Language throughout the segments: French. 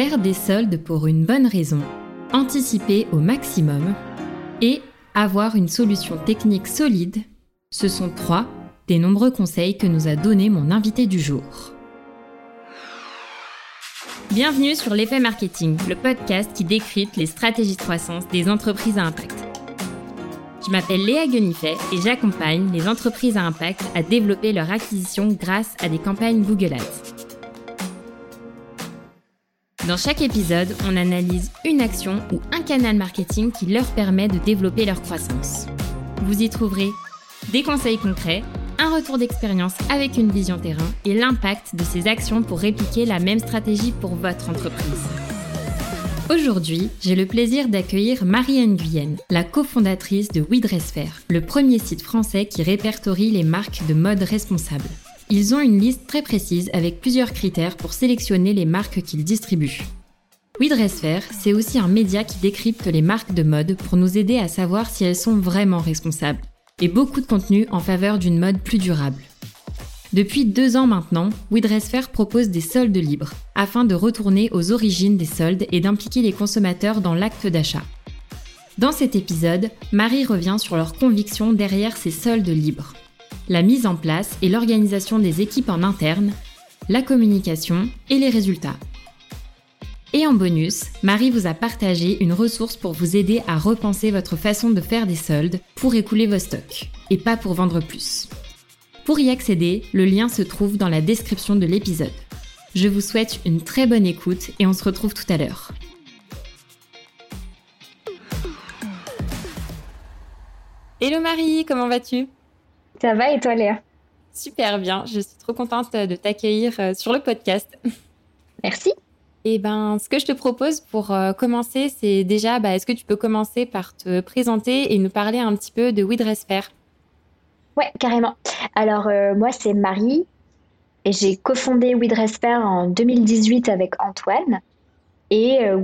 Faire des soldes pour une bonne raison, anticiper au maximum et avoir une solution technique solide, ce sont trois des nombreux conseils que nous a donnés mon invité du jour. Bienvenue sur l'effet marketing, le podcast qui décrypte les stratégies de croissance des entreprises à impact. Je m'appelle Léa Guenifet et j'accompagne les entreprises à impact à développer leur acquisition grâce à des campagnes Google Ads. Dans chaque épisode, on analyse une action ou un canal marketing qui leur permet de développer leur croissance. Vous y trouverez des conseils concrets, un retour d'expérience avec une vision terrain et l'impact de ces actions pour répliquer la même stratégie pour votre entreprise. Aujourd'hui, j'ai le plaisir d'accueillir Marie-Anne Guyenne, la cofondatrice de WeDressFair, le premier site français qui répertorie les marques de mode responsables. Ils ont une liste très précise avec plusieurs critères pour sélectionner les marques qu'ils distribuent. WeDressFair, c'est aussi un média qui décrypte les marques de mode pour nous aider à savoir si elles sont vraiment responsables, et beaucoup de contenu en faveur d'une mode plus durable. Depuis deux ans maintenant, WeDressFair propose des soldes libres, afin de retourner aux origines des soldes et d'impliquer les consommateurs dans l'acte d'achat. Dans cet épisode, Marie revient sur leurs convictions derrière ces soldes libres. La mise en place et l'organisation des équipes en interne, la communication et les résultats. Et en bonus, Marie vous a partagé une ressource pour vous aider à repenser votre façon de faire des soldes pour écouler vos stocks, et pas pour vendre plus. Pour y accéder, le lien se trouve dans la description de l'épisode. Je vous souhaite une très bonne écoute et on se retrouve tout à l'heure. Hello Marie, comment vas-tu? Ça va et toi Léa? Super bien, je suis trop contente de t'accueillir euh, sur le podcast. Merci. Et eh ben, ce que je te propose pour euh, commencer, c'est déjà, bah, est-ce que tu peux commencer par te présenter et nous parler un petit peu de WeDressFair Ouais, carrément. Alors, euh, moi, c'est Marie et j'ai cofondé WeDressFair en 2018 avec Antoine. Et euh,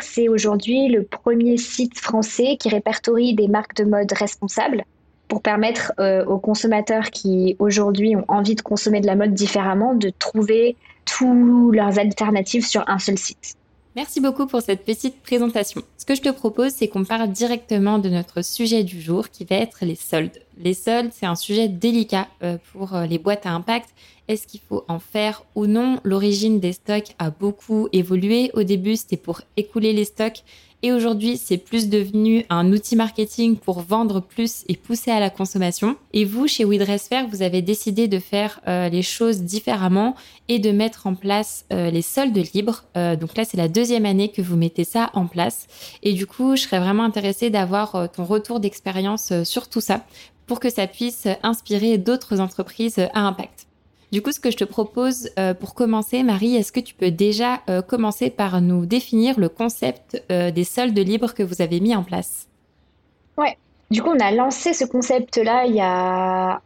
c'est aujourd'hui le premier site français qui répertorie des marques de mode responsables pour permettre euh, aux consommateurs qui aujourd'hui ont envie de consommer de la mode différemment de trouver toutes leurs alternatives sur un seul site. Merci beaucoup pour cette petite présentation. Ce que je te propose, c'est qu'on parle directement de notre sujet du jour qui va être les soldes. Les soldes, c'est un sujet délicat euh, pour euh, les boîtes à impact. Est-ce qu'il faut en faire ou non? L'origine des stocks a beaucoup évolué. Au début, c'était pour écouler les stocks et aujourd'hui, c'est plus devenu un outil marketing pour vendre plus et pousser à la consommation. Et vous, chez WeDressFair, vous avez décidé de faire euh, les choses différemment et de mettre en place euh, les soldes libres. Euh, donc là, c'est la deuxième année que vous mettez ça en place. Et du coup, je serais vraiment intéressée d'avoir ton retour d'expérience sur tout ça pour que ça puisse inspirer d'autres entreprises à impact. Du coup, ce que je te propose euh, pour commencer, Marie, est-ce que tu peux déjà euh, commencer par nous définir le concept euh, des soldes libres que vous avez mis en place? Ouais. Du coup, on a lancé ce concept-là il, y a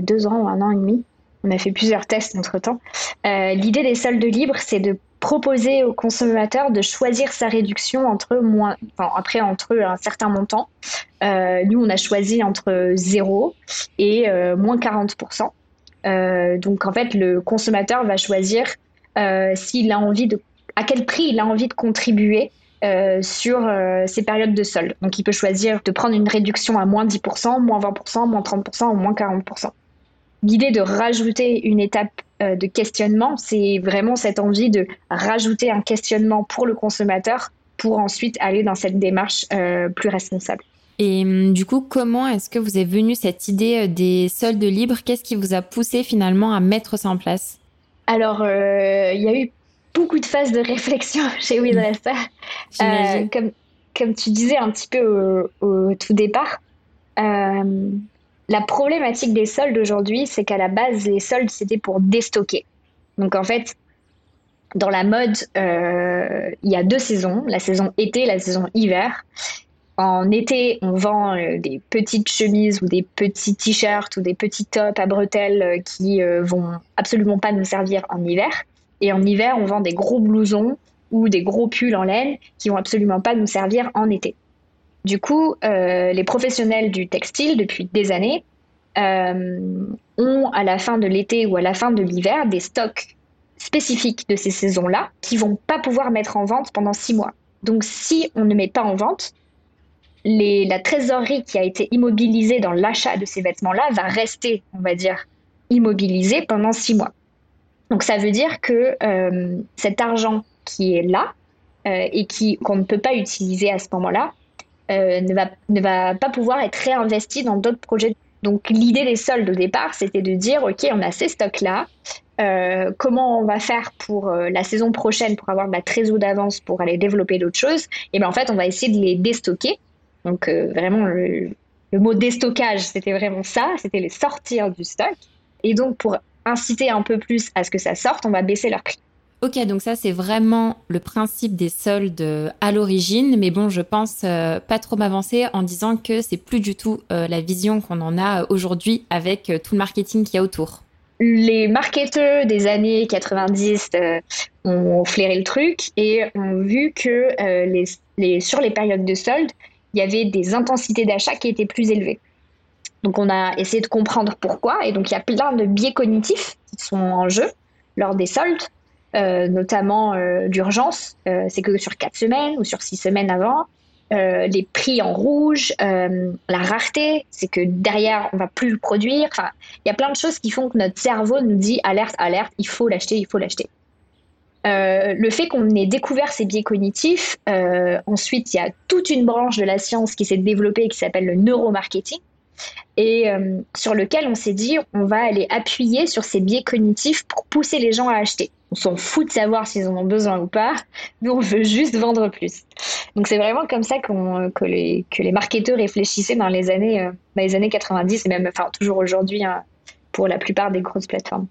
deux ans ou un an et demi. On a fait plusieurs tests entre-temps. L'idée des soldes libres, c'est de proposer au consommateur de choisir sa réduction entre après entre un certain montant. nous, on a choisi entre 0 et moins 40%. Euh, donc en fait, le consommateur va choisir euh, s'il à quel prix il a envie de contribuer euh, sur ces périodes de solde. Donc il peut choisir de prendre une réduction à moins 10%, moins 20%, moins 30% ou moins 40%. L'idée de rajouter une étape de questionnement, c'est vraiment cette envie de rajouter un questionnement pour le consommateur pour ensuite aller dans cette démarche plus responsable. Et hum, du coup, comment est-ce que vous est venue cette idée euh, des soldes libres? Qu'est-ce qui vous a poussé finalement à mettre ça en place? Alors, euh, il y a eu beaucoup de phases de réflexion chez WeDresser. Euh, comme, comme tu disais un petit peu au, tout départ, la problématique des soldes aujourd'hui, c'est qu'à la base, les soldes, c'était pour déstocker. Donc en fait, dans la mode, il y a deux saisons, la saison été et la saison hiver. En été, on vend euh, des petites chemises ou des petits t-shirts ou des petits tops à bretelles euh, qui euh, vont absolument pas nous servir en hiver. Et en hiver, on vend des gros blousons ou des gros pulls en laine qui vont absolument pas nous servir en été. Du coup, les professionnels du textile, depuis des années, ont à la fin de l'été ou à la fin de l'hiver des stocks spécifiques de ces saisons-là qui vont pas pouvoir mettre en vente pendant six mois. Donc si on ne met pas en vente, la trésorerie qui a été immobilisée dans l'achat de ces vêtements-là va rester, on va dire, immobilisée pendant six mois. Donc ça veut dire que euh, cet argent qui est là euh, et qui qu'on ne peut pas utiliser à ce moment-là euh, ne, va, ne va pas pouvoir être réinvesti dans d'autres projets. Donc l'idée des soldes au départ, c'était de dire, OK, on a ces stocks-là, comment on va faire pour la saison prochaine pour avoir de la trésor d'avance pour aller développer d'autres choses? Et bien en fait, on va essayer de les déstocker donc euh, vraiment, le, mot déstockage, c'était vraiment ça, c'était les sortir du stock. Et donc pour inciter un peu plus à ce que ça sorte, on va baisser leur prix. Ok, donc ça c'est vraiment le principe des soldes euh, à l'origine, mais bon, je pense euh, pas trop m'avancer en disant que c'est plus du tout la vision qu'on en a aujourd'hui avec tout le marketing qu'il y a autour. Les marketeurs des années 90 ont flairé le truc et ont vu que les, sur les périodes de soldes, il y avait des intensités d'achat qui étaient plus élevées. Donc on a essayé de comprendre pourquoi, et donc il y a plein de biais cognitifs qui sont en jeu lors des soldes, euh, notamment euh, d'urgence, euh, c'est que sur quatre semaines ou sur six semaines avant, les prix en rouge, la rareté, c'est que derrière on va plus le produire. Il y a plein de choses qui font que notre cerveau nous dit alerte, alerte, il faut l'acheter, il faut l'acheter. Euh, le fait qu'on ait découvert ces biais cognitifs, euh, ensuite il y a toute une branche de la science qui s'est développée qui s'appelle le neuromarketing et euh, sur lequel on s'est dit on va aller appuyer sur ces biais cognitifs pour pousser les gens à acheter. On s'en fout de savoir s'ils en ont besoin ou pas, nous on veut juste vendre plus. Donc c'est vraiment comme ça que, les, marketeurs réfléchissaient dans les années, dans les années 90 et même enfin, toujours aujourd'hui hein, pour la plupart des grosses plateformes.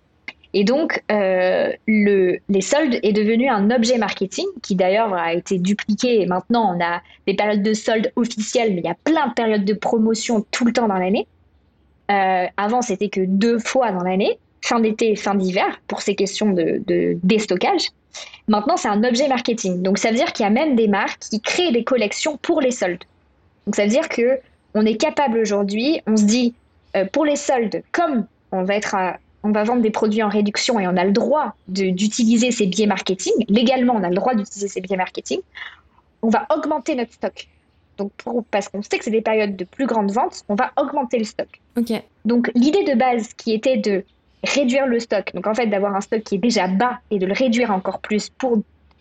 Et donc, euh, le, les soldes est devenu un objet marketing qui d'ailleurs a été dupliqué. Maintenant, on a des périodes de soldes officielles, mais il y a plein de périodes de promotion tout le temps dans l'année. Euh, avant, c'était que deux fois dans l'année, fin d'été et fin d'hiver, pour ces questions de, de déstockage. Maintenant, c'est un objet marketing. Donc, ça veut dire qu'il y a même des marques qui créent des collections pour les soldes. Donc, ça veut dire que on est capable aujourd'hui, on se dit, euh, pour les soldes, comme on va être à on va vendre des produits en réduction et on a le droit d'utiliser ces biais marketing, légalement on a le droit d'utiliser ces biais marketing, on va augmenter notre stock. Donc parce qu'on sait que c'est des périodes de plus grande vente, on va augmenter le stock. Donc l'idée de base qui était de réduire le stock, donc en fait d'avoir un stock qui est déjà bas et de le réduire encore plus pour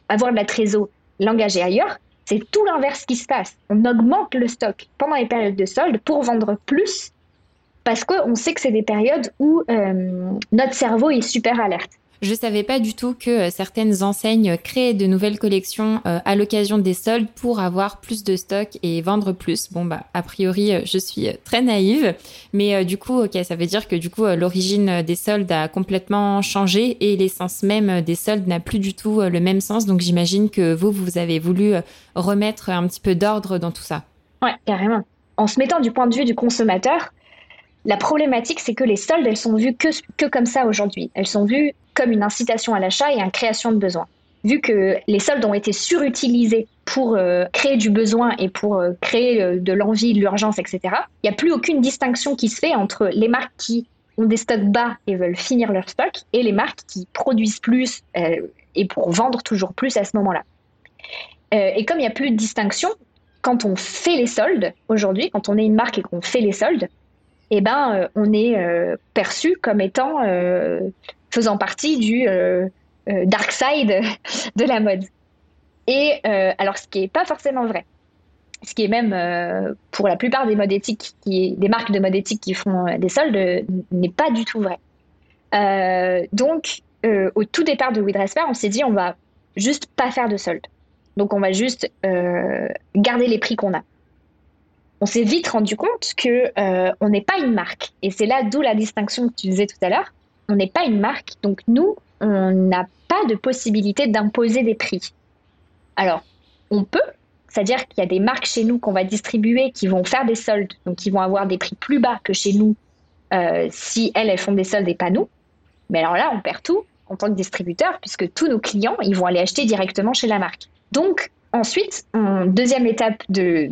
avoir de la trésor, l'engager ailleurs, c'est tout l'inverse qui se passe. On augmente le stock pendant les périodes de solde pour vendre plus parce qu'on sait que c'est des périodes où euh, notre cerveau est super alerte. Je ne savais pas du tout que euh, certaines enseignes créent de nouvelles collections euh, à l'occasion des soldes pour avoir plus de stock et vendre plus. Bon bah a priori je suis très naïve, mais du coup ok ça veut dire que du coup l'origine des soldes a complètement changé et l'essence même des soldes n'a plus du tout le même sens. Donc j'imagine que vous vous avez voulu remettre un petit peu d'ordre dans tout ça. Ouais carrément. En se mettant du point de vue du consommateur, la problématique, c'est que les soldes, elles sont vues que, comme ça aujourd'hui. Elles sont vues comme une incitation à l'achat et une création de besoin. Vu que les soldes ont été surutilisés pour euh, créer du besoin et pour euh, créer euh, de l'envie, de l'urgence, etc., il n'y a plus aucune distinction qui se fait entre les marques qui ont des stocks bas et veulent finir leur stock et les marques qui produisent plus et pour vendre toujours plus à ce moment-là. et comme il n'y a plus de distinction, quand on fait les soldes aujourd'hui, quand on est une marque et qu'on fait les soldes, eh ben, euh, on est euh, perçu comme étant euh, faisant partie du dark side de la mode. Et alors, ce qui n'est pas forcément vrai, ce qui est même pour la plupart des marques de mode éthique qui font des soldes, n'est pas du tout vrai. donc, au tout départ de WeDressPair, on s'est dit on va juste pas faire de soldes. Donc, on va juste garder les prix qu'on a on s'est vite rendu compte que euh, on n'est pas une marque. Et c'est là d'où la distinction que tu disais tout à l'heure. On n'est pas une marque, donc nous, on n'a pas de possibilité d'imposer des prix. Alors, on peut, c'est-à-dire qu'il y a des marques chez nous qu'on va distribuer qui vont faire des soldes, donc qui vont avoir des prix plus bas que chez nous euh, si elles, elles font des soldes et pas nous. Mais alors là, on perd tout en tant que distributeur puisque tous nos clients, ils vont aller acheter directement chez la marque. Donc, ensuite, en deuxième étape de,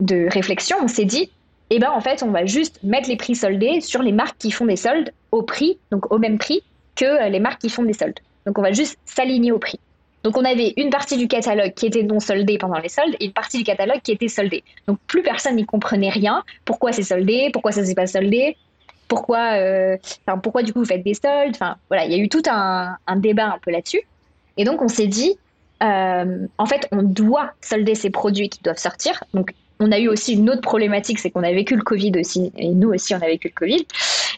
de réflexion, on s'est dit, eh ben en fait, on va juste mettre les prix soldés sur les marques qui font des soldes au prix, donc au même prix que euh, les marques qui font des soldes. Donc on va juste s'aligner au prix. Donc on avait une partie du catalogue qui était non soldée pendant les soldes et une partie du catalogue qui était soldée. Donc plus personne n'y comprenait rien. Pourquoi c'est soldé? Pourquoi ça s'est pas soldé? Pourquoi, euh, pourquoi du coup vous faites des soldes? Enfin voilà, il y a eu tout un, débat un peu là-dessus. Et donc on s'est dit, euh, en fait, on doit solder ces produits qui doivent sortir. Donc on a eu aussi une autre problématique, c'est qu'on a vécu le Covid aussi, et nous aussi on a vécu le Covid,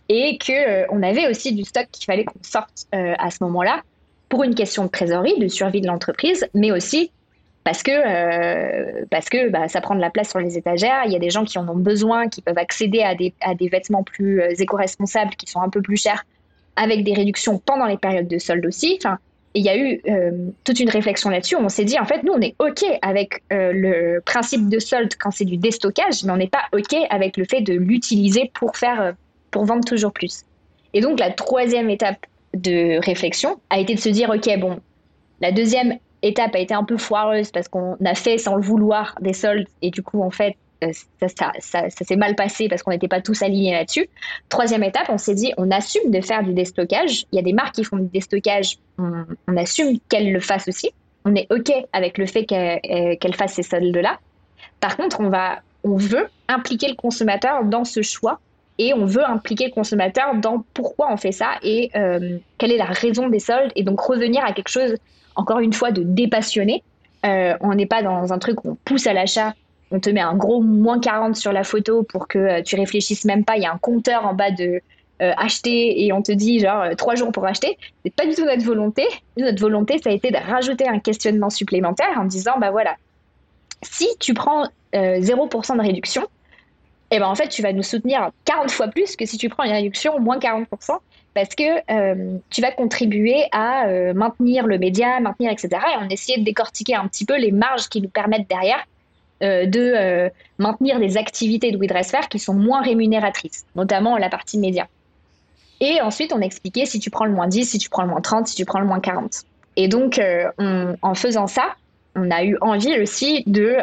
et que euh, on avait aussi du stock qu'il fallait qu'on sorte à ce moment-là pour une question de trésorerie, de survie de l'entreprise, mais aussi parce que, euh, parce que bah, ça prend de la place sur les étagères. Il y a des gens qui en ont besoin, qui peuvent accéder à des, à des vêtements plus euh, éco-responsables, qui sont un peu plus chers, avec des réductions pendant les périodes de solde aussi. Il y a eu euh, toute une réflexion là-dessus. On s'est dit, en fait, nous, on est OK avec le principe de solde quand c'est du déstockage, mais on n'est pas OK avec le fait de l'utiliser pour, faire, pour vendre toujours plus. Et donc, la troisième étape de réflexion a été de se dire, OK, bon, la deuxième étape a été un peu foireuse parce qu'on a fait sans le vouloir des soldes et du coup, en fait, euh, ça, s'est mal passé parce qu'on n'était pas tous alignés là-dessus. Troisième étape, on s'est dit, on assume de faire du déstockage. Il y a des marques qui font du déstockage, on, assume qu'elles le fassent aussi. On est OK avec le fait qu'elles euh, fassent ces soldes-là. Par contre, on, va, on veut impliquer le consommateur dans ce choix et on veut impliquer le consommateur dans pourquoi on fait ça et euh, quelle est la raison des soldes et donc revenir à quelque chose encore une fois de dépassionné. On n'est pas dans un truc où on pousse à l'achat, on te met un gros moins 40 sur la photo pour que euh, tu réfléchisses même pas, il y a un compteur en bas de acheter et on te dit genre trois jours pour acheter. C'est pas du tout notre volonté. Notre volonté, ça a été de rajouter un questionnement supplémentaire en disant bah voilà, si tu prends 0% de réduction, et eh ben en fait, tu vas nous soutenir 40 fois plus que si tu prends une réduction moins 40%, parce que euh, tu vas contribuer à euh, maintenir le média, maintenir, etc. Et on essayait de décortiquer un petit peu les marges qui nous permettent derrière euh, de maintenir des activités de WeDressFair qui sont moins rémunératrices, notamment la partie média. Et ensuite, on expliquait si tu prends le moins 10, si tu prends le moins 30, si tu prends le moins 40. Et donc, en faisant ça, on a eu envie aussi de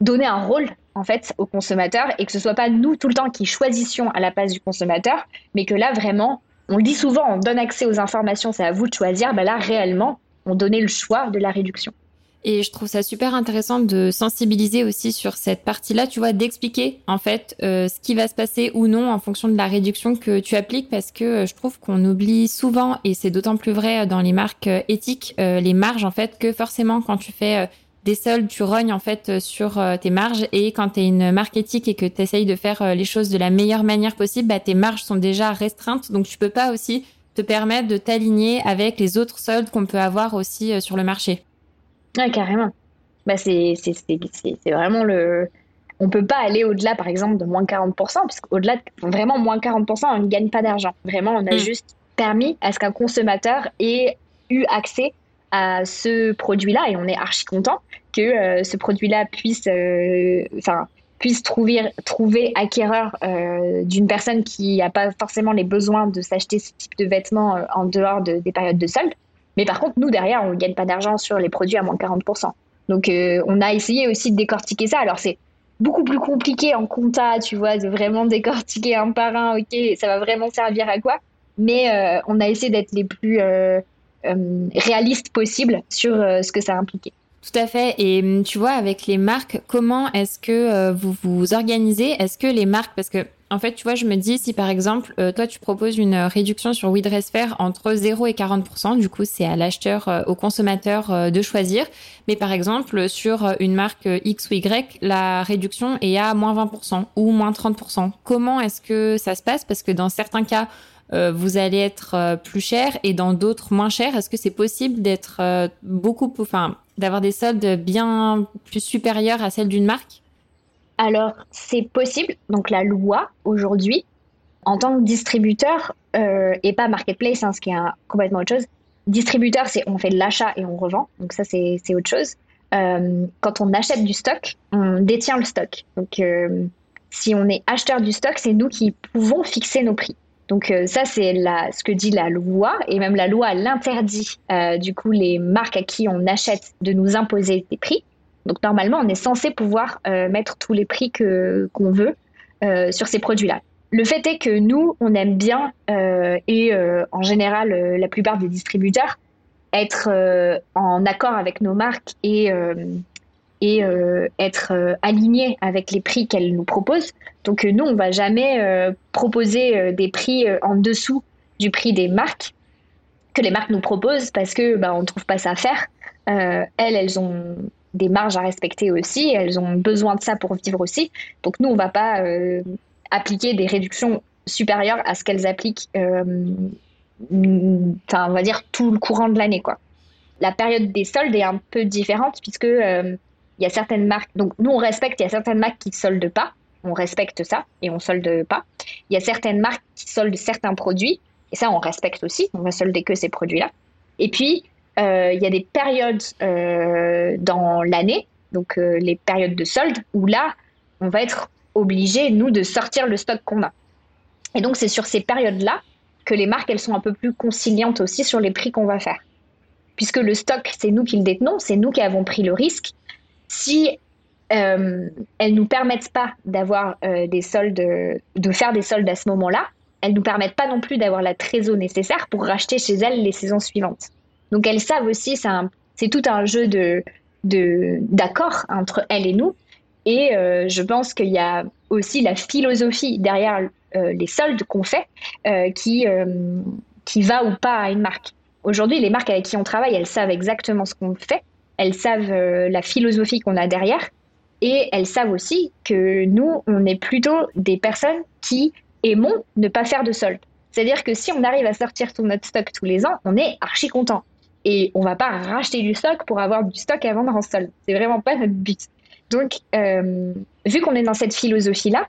donner un rôle en fait au consommateur et que ce soit pas nous tout le temps qui choisissions à la place du consommateur, mais que là vraiment, on le dit souvent, on donne accès aux informations, c'est à vous de choisir. Ben là réellement, on donnait le choix de la réduction. Et je trouve ça super intéressant de sensibiliser aussi sur cette partie-là, tu vois, d'expliquer en fait euh, ce qui va se passer ou non en fonction de la réduction que tu appliques, parce que euh, je trouve qu'on oublie souvent, et c'est d'autant plus vrai dans les marques euh, éthiques, les marges en fait, que forcément quand tu fais des soldes, tu rognes en fait euh, sur euh, tes marges et quand tu es une marque éthique et que tu essayes de faire euh, les choses de la meilleure manière possible, bah, tes marges sont déjà restreintes donc tu peux pas aussi te permettre de t'aligner avec les autres soldes qu'on peut avoir aussi sur le marché. Ouais, carrément. Bah, c'est vraiment le. On peut pas aller au-delà, par exemple, de moins 40%, puisqu'au-delà, de... vraiment moins 40%, on ne gagne pas d'argent. Vraiment, on a mm. juste permis à ce qu'un consommateur ait eu accès à ce produit-là et on est archi content que euh, ce produit-là puisse, euh, puisse trouver, trouver acquéreur euh, d'une personne qui n'a pas forcément les besoins de s'acheter ce type de vêtements en dehors de, des périodes de solde. Mais par contre, nous, derrière, on ne gagne pas d'argent sur les produits à moins de 40%. Donc, on a essayé aussi de décortiquer ça. Alors, c'est beaucoup plus compliqué en compta, tu vois, de vraiment décortiquer un par un, ok, ça va vraiment servir à quoi. Mais on a essayé d'être les plus euh, réaliste possible sur euh, ce que ça impliquait. Tout à fait. Et tu vois, avec les marques, comment est-ce que euh, vous vous organisez? Est-ce que les marques, parce que en fait, tu vois, je me dis, si par exemple, toi, tu proposes une réduction sur WeDressFair entre 0 et 40%, du coup, c'est à l'acheteur, au consommateur de choisir. Mais par exemple, sur une marque X ou Y, la réduction est à moins 20% ou moins 30%. Comment est-ce que ça se passe? Parce que dans certains cas, euh, vous allez être euh, plus cher et dans d'autres moins cher. Est-ce que c'est possible d'être euh, beaucoup, enfin, d'avoir des soldes bien plus supérieurs à celles d'une marque? Alors, c'est possible. Donc, la loi aujourd'hui, en tant que distributeur et pas marketplace, hein, ce qui est complètement autre chose. Distributeur, c'est on fait de l'achat et on revend. Donc, ça, c'est autre chose. quand on achète du stock, on détient le stock. Donc, si on est acheteur du stock, c'est nous qui pouvons fixer nos prix. Donc euh, ça, c'est ce que dit la loi, et même la loi l'interdit, euh, du coup, les marques à qui on achète de nous imposer des prix. Donc normalement, on est censé pouvoir euh, mettre tous les prix que qu'on veut sur ces produits-là. le fait est que nous, on aime bien, et en général la plupart des distributeurs, être en accord avec nos marques et et euh, être euh, aligné avec les prix qu'elle nous propose. Donc euh, nous, on va jamais proposer des prix en dessous du prix des marques que les marques nous proposent parce que bah, on trouve pas ça à faire. elles, elles ont des marges à respecter aussi, elles ont besoin de ça pour vivre aussi. Donc nous, on va pas appliquer des réductions supérieures à ce qu'elles appliquent, enfin on va dire tout le courant de l'année. La période des soldes est un peu différente puisque il y a certaines marques, donc nous on respecte, il y a certaines marques qui ne soldent pas, on respecte ça et on solde pas. Il y a certaines marques qui soldent certains produits, et ça on respecte aussi, on va solder que ces produits-là. Et puis, euh, il y a des périodes euh, dans l'année, donc euh, les périodes de solde, où là, on va être obligé, nous, de sortir le stock qu'on a. Et donc, c'est sur ces périodes-là que les marques, elles sont un peu plus conciliantes aussi sur les prix qu'on va faire. Puisque le stock, c'est nous qui le détenons, c'est nous qui avons pris le risque si euh, elles nous permettent pas d'avoir euh, des soldes, de faire des soldes à ce moment-là, elles nous permettent pas non plus d'avoir la trésor nécessaire pour racheter chez elles les saisons suivantes. Donc elles savent aussi, c'est tout un jeu d'accord entre elles et nous. Et euh, je pense qu'il y a aussi la philosophie derrière euh, les soldes qu'on fait qui, qui va ou pas à une marque. Aujourd'hui, les marques avec qui on travaille, elles savent exactement ce qu'on fait elles savent euh, la philosophie qu'on a derrière et elles savent aussi que nous, on est plutôt des personnes qui aimons ne pas faire de solde. C'est-à-dire que si on arrive à sortir tout notre stock tous les ans, on est archi content. Et on va pas racheter du stock pour avoir du stock à vendre en solde. C'est vraiment pas notre but. Donc, euh, vu qu'on est dans cette philosophie-là,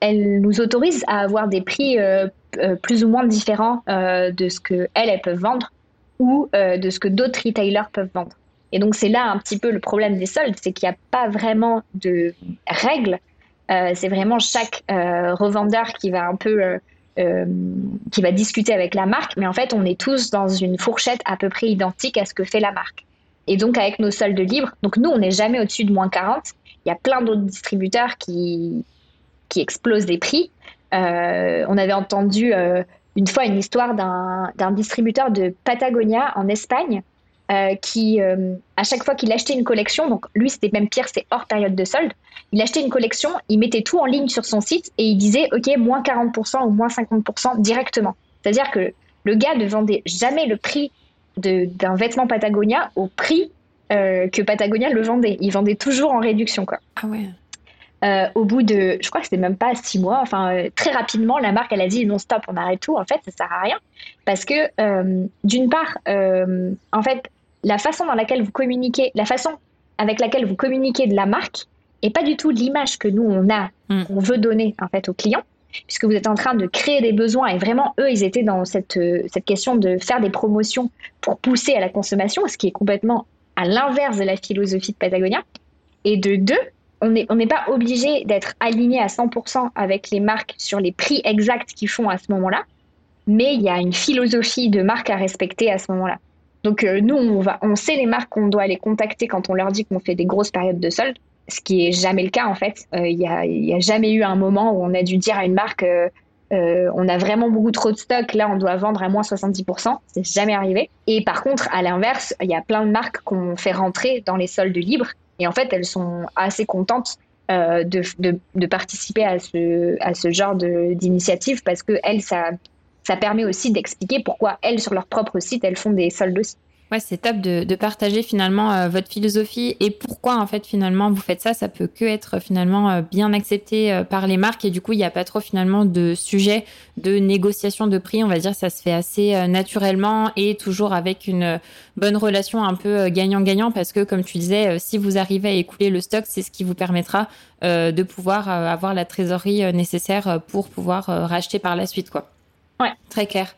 elle nous autorise à avoir des prix euh, plus ou moins différents de ce qu'elles, elles peuvent vendre ou de ce que d'autres retailers peuvent vendre. Et donc c'est là un petit peu le problème des soldes, c'est qu'il n'y a pas vraiment de règles. Euh, c'est vraiment chaque euh, revendeur qui va un peu euh, qui va discuter avec la marque, mais en fait on est tous dans une fourchette à peu près identique à ce que fait la marque. Et donc avec nos soldes libres, donc nous on n'est jamais au-dessus de moins 40. Il y a plein d'autres distributeurs qui qui explosent les prix. on avait entendu une fois une histoire d'un distributeur de Patagonia en Espagne euh, qui, euh, à chaque fois qu'il achetait une collection, donc lui c'était même pire, c'est hors période de solde, il achetait une collection, il mettait tout en ligne sur son site et il disait ok moins 40% ou moins 50% directement. C'est-à-dire que le gars ne vendait jamais le prix d'un vêtement Patagonia au prix euh, que Patagonia le vendait. Il vendait toujours en réduction quoi. Ah ouais. au bout de, je crois que c'était même pas six mois, enfin très rapidement, la marque elle a dit non stop, on arrête tout. En fait, ça sert à rien parce que d'une part, en fait, la façon dans laquelle vous communiquez, la façon avec laquelle vous communiquez de la marque et pas du tout l'image que nous on a, mm. qu'on veut donner en fait aux clients, puisque vous êtes en train de créer des besoins et vraiment eux ils étaient dans cette euh, cette question de faire des promotions pour pousser à la consommation, ce qui est complètement à l'inverse de la philosophie de Patagonia. Et de deux, on n'est on n'est pas obligé d'être aligné à 100% avec les marques sur les prix exacts qu'ils font à ce moment-là, mais il y a une philosophie de marque à respecter à ce moment-là. Donc euh, nous, on, va, on sait les marques qu'on doit les contacter quand on leur dit qu'on fait des grosses périodes de solde, ce qui est jamais le cas en fait. Il euh, n'y a, a, jamais eu un moment où on a dû dire à une marque euh, on a vraiment beaucoup trop de stock, là on doit vendre à moins 70%, c'est jamais arrivé. Et par contre, à l'inverse, il y a plein de marques qu'on fait rentrer dans les soldes libres et en fait elles sont assez contentes de, de, de, participer à ce, à ce genre d'initiative parce que elles, ça, ça permet aussi d'expliquer pourquoi elles, sur leur propre site, elles font des soldes aussi. Ouais, c'est top de, partager finalement euh, votre philosophie et pourquoi en fait finalement vous faites ça. Ça peut que être finalement euh, bien accepté euh, par les marques et du coup il n'y a pas trop finalement de sujet de négociation de prix. On va dire ça se fait assez naturellement et toujours avec une bonne relation un peu gagnant-gagnant parce que comme tu disais, si vous arrivez à écouler le stock, c'est ce qui vous permettra de pouvoir avoir la trésorerie nécessaire pour pouvoir racheter par la suite quoi. Ouais. Très clair.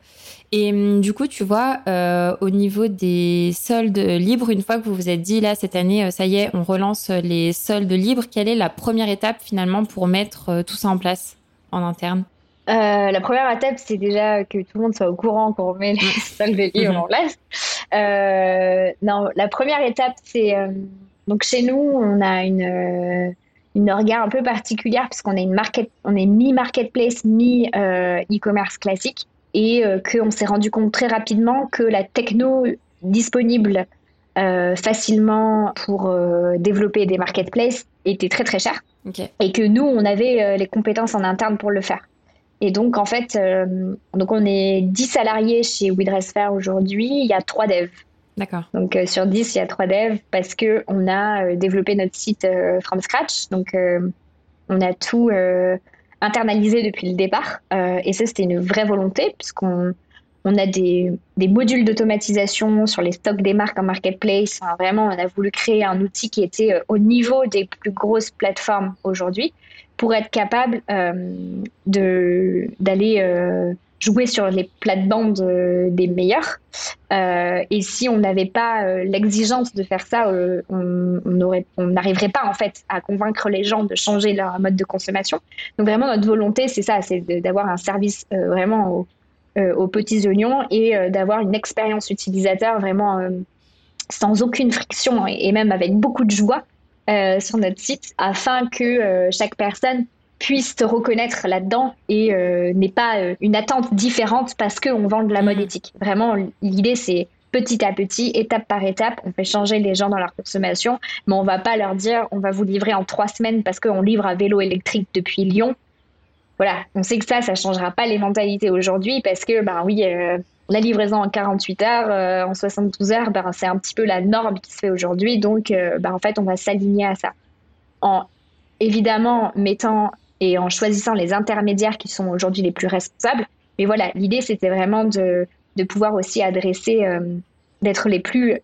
Et hum, du coup, tu vois, euh, au niveau des soldes libres, une fois que vous vous êtes dit, là, cette année, euh, ça y est, on relance les soldes libres, quelle est la première étape finalement pour mettre euh, tout ça en place en interne? La première étape, c'est déjà que tout le monde soit au courant qu'on remet les soldes libres en place. non, la première étape, c'est... donc chez nous, on a une une orga un peu particulière puisqu'on est une market, on est mi marketplace, mi e-commerce classique et qu'on s'est rendu compte très rapidement que la techno disponible facilement pour développer des marketplaces était très très chère et que nous on avait les compétences en interne pour le faire. Et donc, en fait, euh, donc on est 10 salariés chez WeDressFair aujourd'hui. Il y a 3 devs. D'accord. Donc, euh, sur 10, il y a 3 devs parce qu'on a euh, développé notre site from scratch. Donc, on a tout internalisé depuis le départ. et ça, c'était une vraie volonté puisqu'on on a des, des modules d'automatisation sur les stocks des marques en marketplace. vraiment, on a voulu créer un outil qui était au niveau des plus grosses plateformes aujourd'hui pour être capable euh, d'aller euh, jouer sur les plates-bandes euh, des meilleurs. et si on n'avait pas l'exigence de faire ça, on n'arriverait pas en fait à convaincre les gens de changer leur mode de consommation. Donc vraiment notre volonté, c'est ça, c'est d'avoir un service vraiment aux petits oignons et d'avoir une expérience utilisateur vraiment sans aucune friction et, même avec beaucoup de joie euh, sur notre site afin que euh, chaque personne puisse se reconnaître là-dedans et euh, n'ait pas une attente différente parce qu'on vend de la mode mm. éthique. Vraiment, l'idée, c'est petit à petit, étape par étape, on fait changer les gens dans leur consommation, mais on va pas leur dire on va vous livrer en trois semaines parce qu'on livre à vélo électrique depuis Lyon. Voilà, on sait que ça, ça changera pas les mentalités aujourd'hui parce que, ben oui, la livraison en 48 heures, euh, en 72 heures, ben, c'est un petit peu la norme qui se fait aujourd'hui. Donc, euh, ben, en fait, on va s'aligner à ça. En évidemment mettant et en choisissant les intermédiaires qui sont aujourd'hui les plus responsables. Mais voilà, l'idée, c'était vraiment de, de, pouvoir aussi adresser, euh, d'être les plus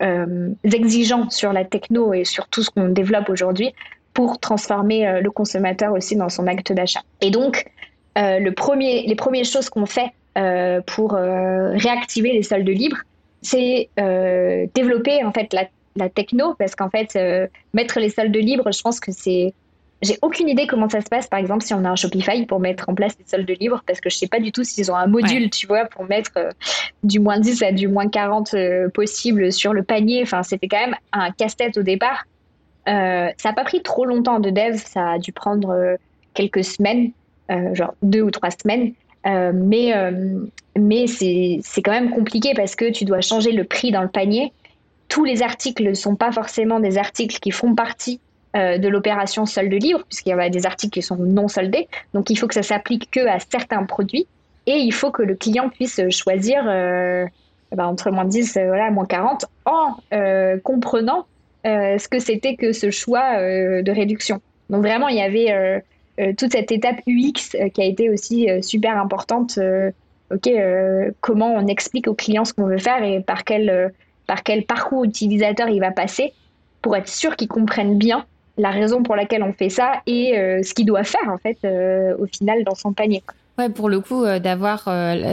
exigeants sur la techno et sur tout ce qu'on développe aujourd'hui pour transformer le consommateur aussi dans son acte d'achat. Et donc, le premier, les premières choses qu'on fait euh, pour euh, réactiver les soldes libres, c'est euh, développer en fait la, la techno parce qu'en fait mettre les soldes libres, je pense que c'est j'ai aucune idée comment ça se passe, par exemple, si on a un Shopify pour mettre en place les soldes libres, parce que je sais pas du tout s'ils ont un module, tu vois, pour mettre du moins 10 à du moins 40 possible sur le panier. Enfin, c'était quand même un casse-tête au départ. ça n'a pas pris trop longtemps de dev, ça a dû prendre quelques semaines, genre deux ou trois semaines. Euh, mais euh, mais c'est quand même compliqué parce que tu dois changer le prix dans le panier. Tous les articles ne sont pas forcément des articles qui font partie euh, de l'opération solde libre, puisqu'il y a des articles qui sont non soldés. Donc il faut que ça s'applique que à certains produits. Et il faut que le client puisse choisir bah, entre moins 10 voilà, moins 40 en comprenant ce que c'était que ce choix de réduction. Donc vraiment, il y avait euh, toute cette étape UX euh, qui a été aussi euh, super importante. ok, comment on explique aux clients ce qu'on veut faire et par quel, par quel parcours utilisateur il va passer pour être sûr qu'ils comprennent bien la raison pour laquelle on fait ça et ce qu'il doit faire en fait au final dans son panier. Ouais, pour le coup, d'avoir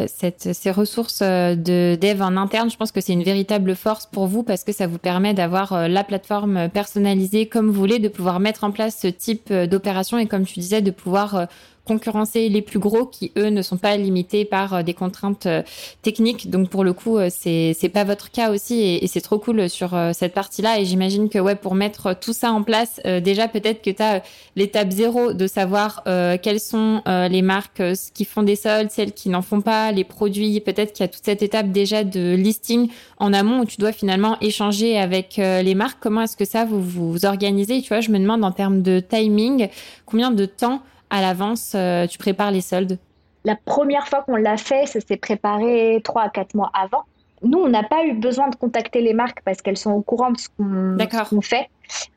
ces ressources de dev en interne, je pense que c'est une véritable force pour vous parce que ça vous permet d'avoir la plateforme personnalisée comme vous voulez, de pouvoir mettre en place ce type d'opération et comme tu disais, de pouvoir concurrencer les plus gros qui eux ne sont pas limités par euh, des contraintes euh, techniques. Donc pour le coup, euh, c'est pas votre cas aussi et, c'est trop cool sur cette partie-là. Et j'imagine que ouais, pour mettre tout ça en place, déjà peut-être que tu as l'étape zéro de savoir quelles sont les marques qui font des soldes, celles qui n'en font pas, les produits. Peut-être qu'il y a toute cette étape déjà de listing en amont où tu dois finalement échanger avec les marques. Comment est-ce que ça vous vous organisez? Tu vois, je me demande en termes de timing, combien de temps à l'avance, euh, tu prépares les soldes La première fois qu'on l'a fait, ça s'est préparé trois à quatre mois avant. Nous, on n'a pas eu besoin de contacter les marques parce qu'elles sont au courant de ce qu'on fait.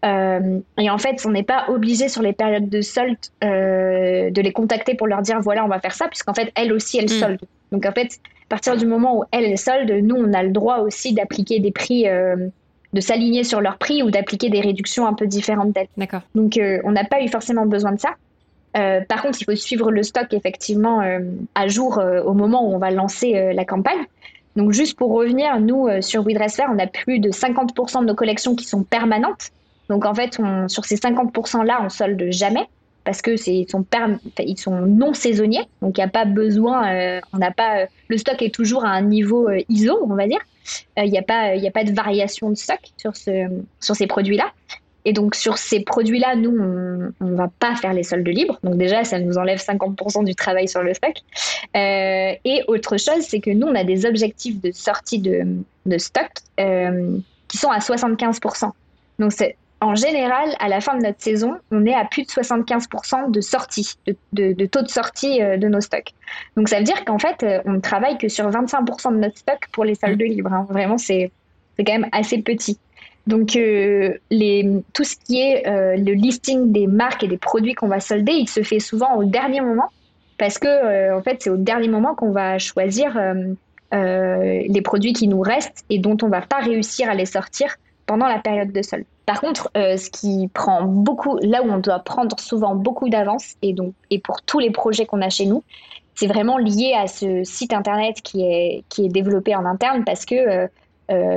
Euh, et en fait, on n'est pas obligé sur les périodes de soldes euh, de les contacter pour leur dire voilà, on va faire ça, puisqu'en fait, elles aussi, elles mm. soldent. Donc en fait, à partir du moment où elles, elles soldent, nous, on a le droit aussi d'appliquer des prix, de s'aligner sur leurs prix ou d'appliquer des réductions un peu différentes d'elles. D'accord. Donc on n'a pas eu forcément besoin de ça. Euh, par contre, il faut suivre le stock effectivement euh, à jour euh, au moment où on va lancer la campagne. Donc juste pour revenir, nous sur WeDressFair, on a plus de 50% de nos collections qui sont permanentes. Donc en fait, on, sur ces 50% là, on solde jamais parce que c'est sont ils sont non saisonniers. Donc il n'y a pas besoin, on n'a pas le stock est toujours à un niveau ISO, on va dire. Il n'y a pas il a pas de variation de stock sur ce sur ces produits là. Et donc sur ces produits-là, nous, on ne va pas faire les soldes libres. Donc déjà, ça nous enlève 50% du travail sur le stock. Euh, et autre chose, c'est que nous, on a des objectifs de sortie de, de stock euh, qui sont à 75%. Donc en général, à la fin de notre saison, on est à plus de 75% de sortie, de, de, taux de sortie euh, de nos stocks. Donc ça veut dire qu'en fait, on ne travaille que sur 25% de notre stock pour les soldes libres. Hein. Vraiment, c'est quand même assez petit. Donc, euh, tout ce qui est euh, le listing des marques et des produits qu'on va solder, il se fait souvent au dernier moment parce que, euh, en fait, c'est au dernier moment qu'on va choisir les produits qui nous restent et dont on va pas réussir à les sortir pendant la période de solde. Par contre, ce qui prend beaucoup, là où on doit prendre souvent beaucoup d'avance et et pour tous les projets qu'on a chez nous, c'est vraiment lié à ce site internet qui est qui est développé en interne parce que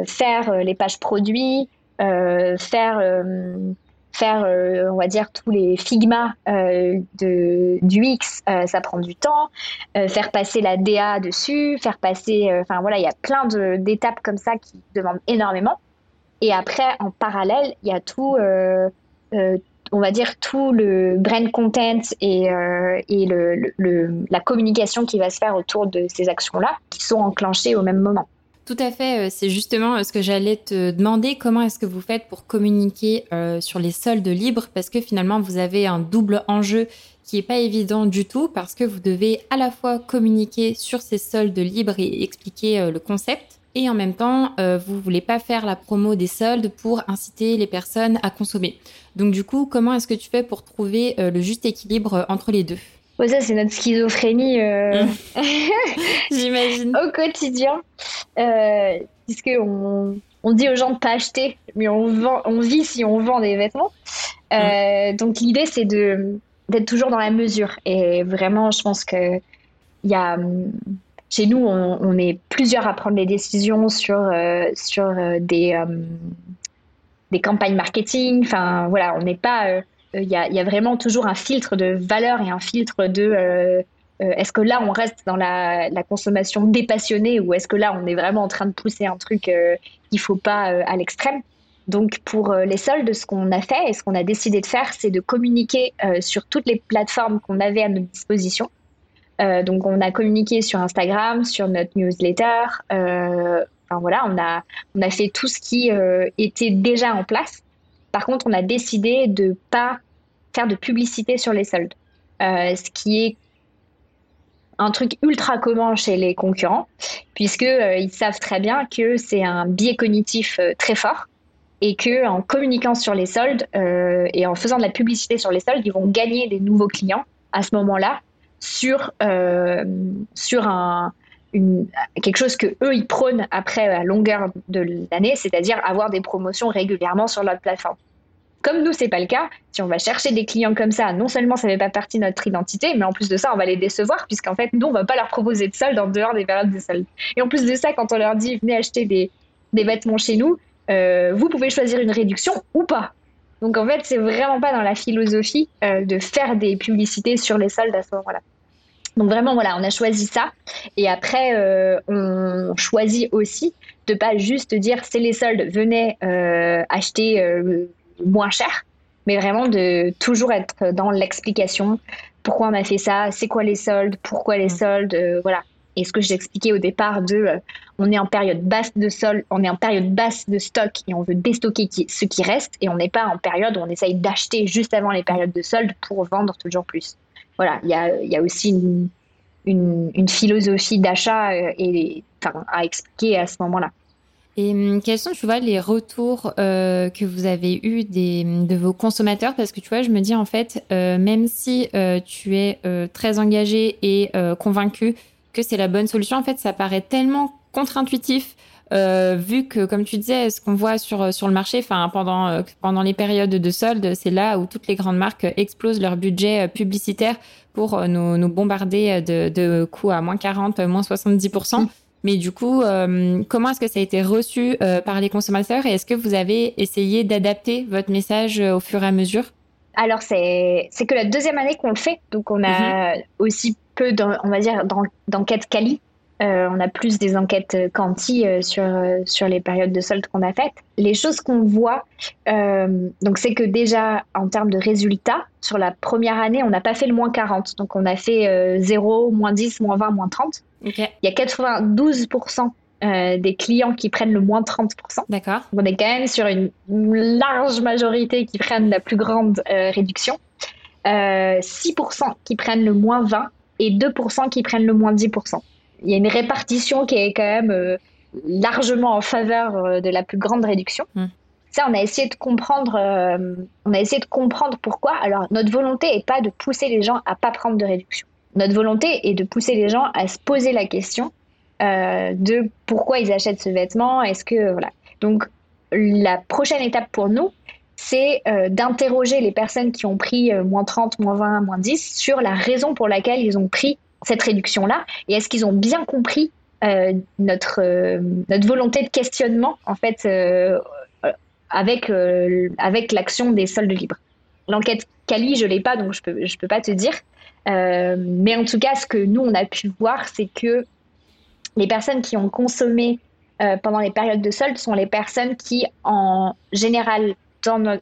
faire les pages produits, faire euh, faire, euh, on va dire, tous les figmas de, du X, ça prend du temps. faire passer la DA dessus, faire passer. Enfin, voilà, il y a plein d'étapes comme ça qui demandent énormément. Et après, en parallèle, il y a tout, on va dire, tout le brand content et, et le, la communication qui va se faire autour de ces actions-là qui sont enclenchées au même moment. Tout à fait, euh, c'est justement euh, ce que j'allais te demander. Comment est-ce que vous faites pour communiquer euh, sur les soldes libres? Parce que finalement, vous avez un double enjeu qui est pas évident du tout parce que vous devez à la fois communiquer sur ces soldes libres et expliquer le concept. Et en même temps, vous voulez pas faire la promo des soldes pour inciter les personnes à consommer. Donc du coup, comment est-ce que tu fais pour trouver le juste équilibre entre les deux? Ça, c'est notre schizophrénie. Euh, mmh. J'imagine. au quotidien. Euh, puisque on, on, dit aux gens de pas acheter, mais on, vend, on vit si on vend des vêtements. Euh, mmh. Donc, l'idée, c'est de, d'être toujours dans la mesure. Et vraiment, je pense que y a, chez nous, on, on, est plusieurs à prendre les décisions sur, sur des, des campagnes marketing. Enfin, voilà, on n'est pas il y a, vraiment toujours un filtre de valeur et un filtre de euh, euh, est-ce que là on reste dans la, consommation dépassionnée ou est-ce que là on est vraiment en train de pousser un truc euh, qu'il faut pas à l'extrême? Donc pour les soldes, ce qu'on a fait et ce qu'on a décidé de faire, c'est de communiquer sur toutes les plateformes qu'on avait à notre disposition. donc on a communiqué sur Instagram, sur notre newsletter. enfin voilà, on a on a fait tout ce qui était déjà en place par contre, on a décidé de pas faire de publicité sur les soldes, euh, ce qui est un truc ultra commun chez les concurrents, puisque euh, ils savent très bien que c'est un biais cognitif euh, très fort et que en communiquant sur les soldes et en faisant de la publicité sur les soldes, ils vont gagner des nouveaux clients à ce moment-là sur un quelque chose que eux ils prônent après à longueur de l'année, c'est-à-dire avoir des promotions régulièrement sur notre plateforme. Comme nous, c'est pas le cas. Si on va chercher des clients comme ça, non seulement ça fait pas partie de notre identité, mais en plus de ça, on va les décevoir puisqu'en fait, nous, on va pas leur proposer de soldes en dehors des périodes de soldes. Et en plus de ça, quand on leur dit venez acheter des, des vêtements chez nous, euh, vous pouvez choisir une réduction ou pas. Donc en fait, c'est vraiment pas dans la philosophie euh, de faire des publicités sur les soldes à ce moment-là. Donc vraiment, voilà, on a choisi ça. Et après, euh, on choisit aussi de pas juste dire c'est les soldes, venez euh, acheter euh, moins cher, mais vraiment de toujours être dans l'explication. Pourquoi on a fait ça? C'est quoi les soldes? Pourquoi les mm. soldes? Voilà. Et ce que j'expliquais au départ de, on est en période basse de sol, on est en période basse de stock et on veut déstocker ce qui reste et on n'est pas en période où on essaye d'acheter juste avant les périodes de soldes pour vendre toujours plus voilà, il y a, aussi une, philosophie d'achat euh, à expliquer à ce moment-là. Et hum, quels sont, tu vois, les retours euh, que vous avez eus des, de vos consommateurs? Parce que, tu vois, je me dis, en fait, euh, même si tu es très engagé et convaincu que c'est la bonne solution, en fait, ça paraît tellement contre-intuitif euh, vu que, comme tu disais, ce qu'on voit sur sur le marché, enfin pendant euh, pendant les périodes de soldes, c'est là où toutes les grandes marques explosent leur budget euh, publicitaire pour nous, nous bombarder de, de coûts à moins 40, moins 70%. Mm. Mais du coup, comment est-ce que ça a été reçu par les consommateurs et est-ce que vous avez essayé d'adapter votre message au fur et à mesure? Alors, c'est c'est que la deuxième année qu'on le fait, donc on a mm-hmm. aussi peu, on va dire, d'enquête quali Euh, on a plus des enquêtes quanti euh, sur, euh, sur les périodes de solde qu'on a faites. Les choses qu'on voit, donc c'est que déjà en termes de résultats, sur la première année, on n'a pas fait le moins 40. Donc on a fait 0, moins 10, moins 20, moins 30. Il y a 92% des clients qui prennent le moins 30%. D'accord. On est quand même sur une large majorité qui prennent la plus grande réduction. 6% qui prennent le moins 20 et 2% qui prennent le moins 10% il y a une répartition qui est quand même euh, largement en faveur euh, de la plus grande réduction. Hmm. Ça, on a essayé de comprendre. Euh, on a essayé de comprendre pourquoi. Alors, notre volonté n'est pas de pousser les gens à pas prendre de réduction. Notre volonté est de pousser les gens à se poser la question de pourquoi ils achètent ce vêtement. Est-ce que voilà. Donc, la prochaine étape pour nous, c'est d'interroger les personnes qui ont pris moins 30, moins 20, moins 10 sur la raison pour laquelle ils ont pris cette réduction-là Et est-ce qu'ils ont bien compris euh, notre, euh, notre volonté de questionnement, en fait, euh, avec, avec l'action des soldes libres L'enquête Cali, je ne l'ai pas, donc je ne peux, je peux pas te dire. mais en tout cas, ce que nous, on a pu voir, c'est que les personnes qui ont consommé pendant les périodes de soldes sont les personnes qui, en général,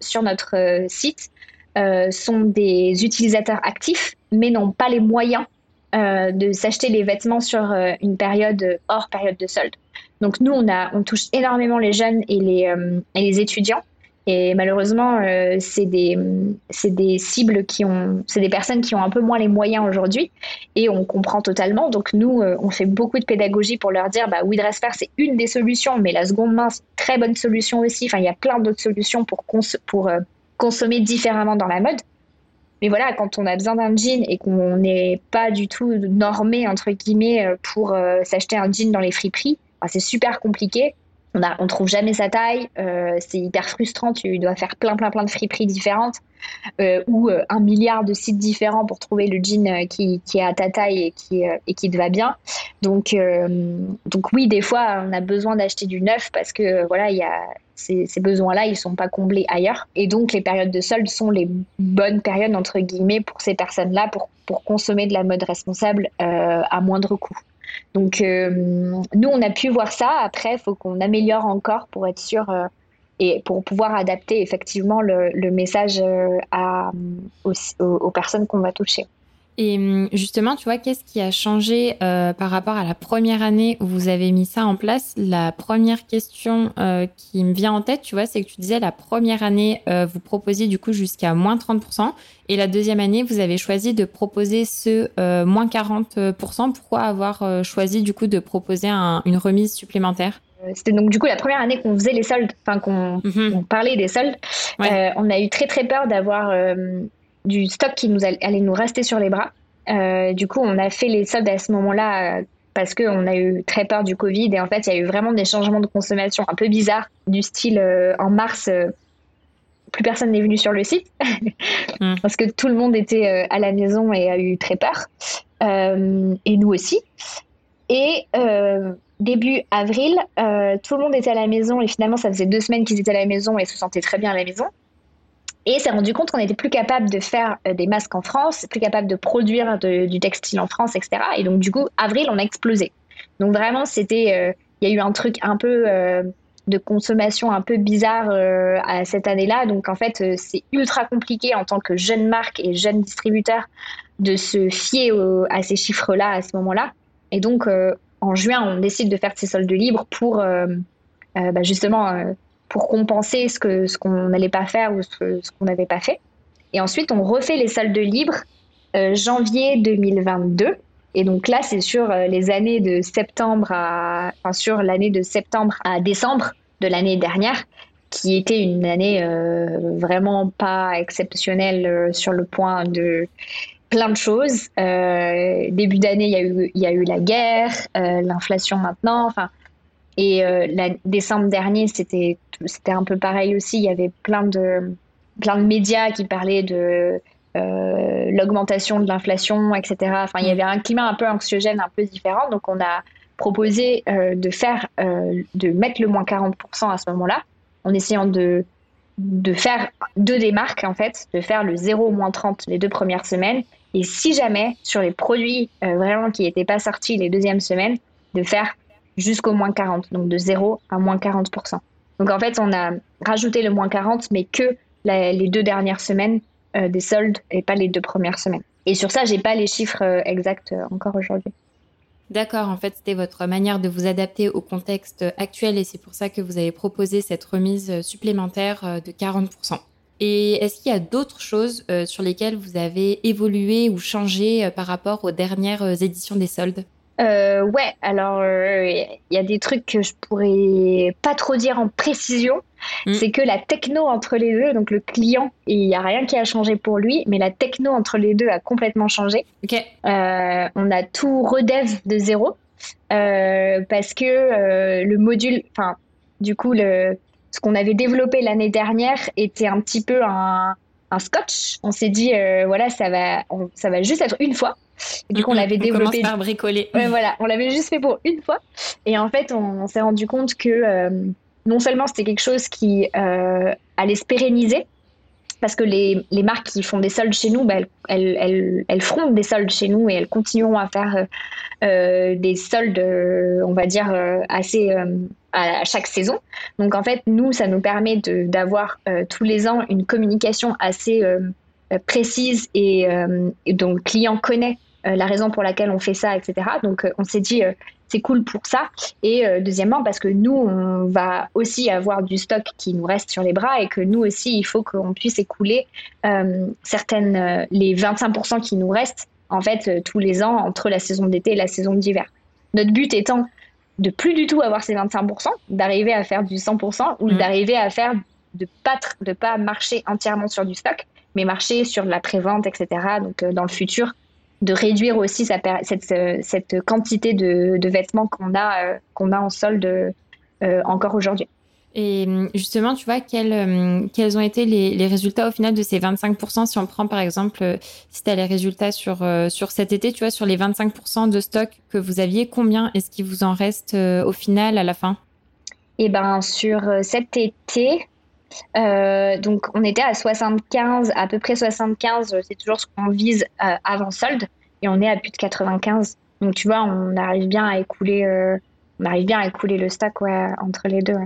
sur notre site, sont des utilisateurs actifs, mais n'ont pas les moyens euh, de s'acheter les vêtements sur euh, une période hors période de solde. Donc nous, on, a, on touche énormément les jeunes et les, euh, et les étudiants. Et malheureusement, c'est des, des cibles qui ont, c'est des personnes qui ont un peu moins les moyens aujourd'hui. Et on comprend totalement. Donc nous, on fait beaucoup de pédagogie pour leur dire, bah, WeDressPair, c'est une des solutions, mais la seconde main, c'est une très bonne solution aussi. Enfin, il y a plein d'autres solutions pour, pour consommer différemment dans la mode. Mais voilà, quand on a besoin d'un jean et qu'on n'est pas du tout normé, entre guillemets, euh, pour euh, s'acheter un jean dans les friperies, bah, c'est super compliqué. On ne trouve jamais sa taille, euh, c'est hyper frustrant, tu dois faire plein plein plein de friperies différentes ou un milliard de sites différents pour trouver le jean qui, qui est à ta taille et qui, et qui te va bien. Donc, donc oui, des fois, on a besoin d'acheter du neuf parce que voilà, il y a, ces, besoins-là, ils ne sont pas comblés ailleurs. Et donc, les périodes de solde sont les bonnes périodes, entre guillemets, pour ces personnes-là, pour, pour consommer de la mode responsable euh, à moindre coût. Donc, euh, nous, on a pu voir ça. Après, il faut qu'on améliore encore pour être sûr euh, et pour pouvoir adapter effectivement le, message aux personnes qu'on va toucher. Et hum, justement, tu vois, qu'est-ce qui a changé euh, par rapport à la première année où vous avez mis ça en place? La première question euh, qui me vient en tête, tu vois, c'est que tu disais la première année, euh, vous proposiez du coup jusqu'à moins 30%, et la deuxième année, vous avez choisi de proposer ce moins 40%. Pourquoi avoir choisi du coup de proposer une remise supplémentaire? C'était donc du coup la première année qu'on faisait les soldes, enfin qu'on mhm. parlait des soldes. on a eu très très peur d'avoir du stock qui nous allait nous rester sur les bras. Euh, du coup, on a fait les soldes à ce moment-là euh, parce qu'on a eu très peur du Covid et en fait, il y a eu vraiment des changements de consommation un peu bizarres du style euh, en mars. plus personne n'est venu sur le site hmm. parce que tout le monde était à la maison et a eu très peur. et nous aussi. Et début avril, tout le monde était à la maison et finalement, ça faisait deux semaines qu'ils étaient à la maison et se sentaient très bien à la maison. Et s'est rendu compte qu'on n'était plus capable de faire euh, des masques en France, plus capable de produire du textile en France, etc. Et donc, du coup, avril, on a explosé. Donc, vraiment, c'était. Euh, il y a eu un truc un peu euh, de consommation un peu bizarre à cette année-là. Donc, en fait, c'est ultra compliqué en tant que jeune marque et jeune distributeur de se fier à ces chiffres-là à ce moment-là. Et donc, en juin, on décide de faire ces soldes libres pour bah, justement pour compenser ce qu'on ce qu'on n'allait pas faire ou ce, qu'on n'avait pas fait. Et ensuite, on refait les soldes libres euh, janvier 2022. Et donc là, c'est sur euh, les années de septembre à, enfin, sur l'année de septembre à décembre de l'année dernière, qui était une année euh, vraiment pas exceptionnelle sur le point de plein de choses. début d'année, il y a eu, il y a eu la guerre, l'inflation maintenant. Enfin, et euh, la, décembre dernier, c'était un peu pareil aussi. Il y avait plein de plein de médias qui parlaient de euh, l'augmentation de l'inflation, etc. Enfin, il y avait un climat un peu anxiogène, un peu différent. Donc, on a proposé euh, de faire, de mettre le moins 40% à ce moment-là, en essayant de de faire deux démarques en fait, de faire le 0 au moins 30 les deux premières semaines. Et si jamais sur les produits vraiment qui n'étaient pas sortis les deuxièmes semaines, de faire jusqu'au moins 40, donc de 0 à moins 40%. Donc en fait, on a rajouté le moins 40, mais que les deux dernières semaines euh, des soldes et pas les deux premières semaines. Et sur ça, j'ai pas les chiffres euh, exacts euh, encore aujourd'hui. D'accord, en fait, c'était votre manière de vous adapter au contexte actuel et c'est pour ça que vous avez proposé cette remise supplémentaire de 40%. Et est-ce qu'il y a d'autres choses sur lesquelles vous avez évolué ou changé par rapport aux dernières éditions des soldes? Euh, ouais, alors il euh, y a des trucs que je pourrais pas trop dire en précision. Mm. C'est que la techno entre les deux, donc le client, il n'y a rien qui a changé pour lui, mais la techno entre les deux a complètement changé. Euh, on a tout redev de zéro parce que le module, enfin, du coup, le, ce qu'on avait développé l'année dernière était un petit peu un, un scotch. On s'est dit, voilà, ça va, ça va juste être une fois. Du coup, on l'avait développé. On par bricoler. voilà, on l'avait juste fait pour une fois. Et en fait, on, s'est rendu compte que euh, non seulement c'était quelque chose qui euh, allait se pérenniser, parce que les, les, marques qui font des soldes chez nous, bah, elles, elles, elles, feront des soldes chez nous et elles continueront à faire euh, des soldes, on va dire, assez à chaque saison. Donc en fait, nous, ça nous permet d'avoir tous les ans une communication assez précise et, et, dont le client connaît euh, la raison pour laquelle on fait ça, etc. Donc, euh, on s'est dit, euh, c'est cool pour ça. Et deuxièmement, parce que nous, on va aussi avoir du stock qui nous reste sur les bras et que nous aussi, il faut qu'on puisse écouler certaines, les 25% qui nous restent, en fait, tous les ans entre la saison d'été et la saison d'hiver. Notre but étant de plus du tout avoir ces 25%, d'arriver à faire du 100% ou mmh. d'arriver à faire de pas de pas marcher entièrement sur du stock, mais marcher sur la prévente, etc. Donc dans le futur, de réduire aussi cette, cette quantité de, vêtements qu'on a, euh, qu'on a en solde euh, encore aujourd'hui. Et hum, justement, tu vois, quels, hum, quels ont été les, résultats au final de ces 25% Si on prend par exemple, euh, si tu as les résultats sur, sur cet été, tu vois, sur les 25% de stock que vous aviez, combien est-ce qu'il vous en reste au final à la fin? Eh ben, sur cet été, euh, donc on était à 75, à peu près 75, c'est toujours ce qu'on vise euh, avant solde, et on est à plus de 95. Donc tu vois, on arrive bien à écouler, euh, on arrive bien à écouler le stock entre les deux.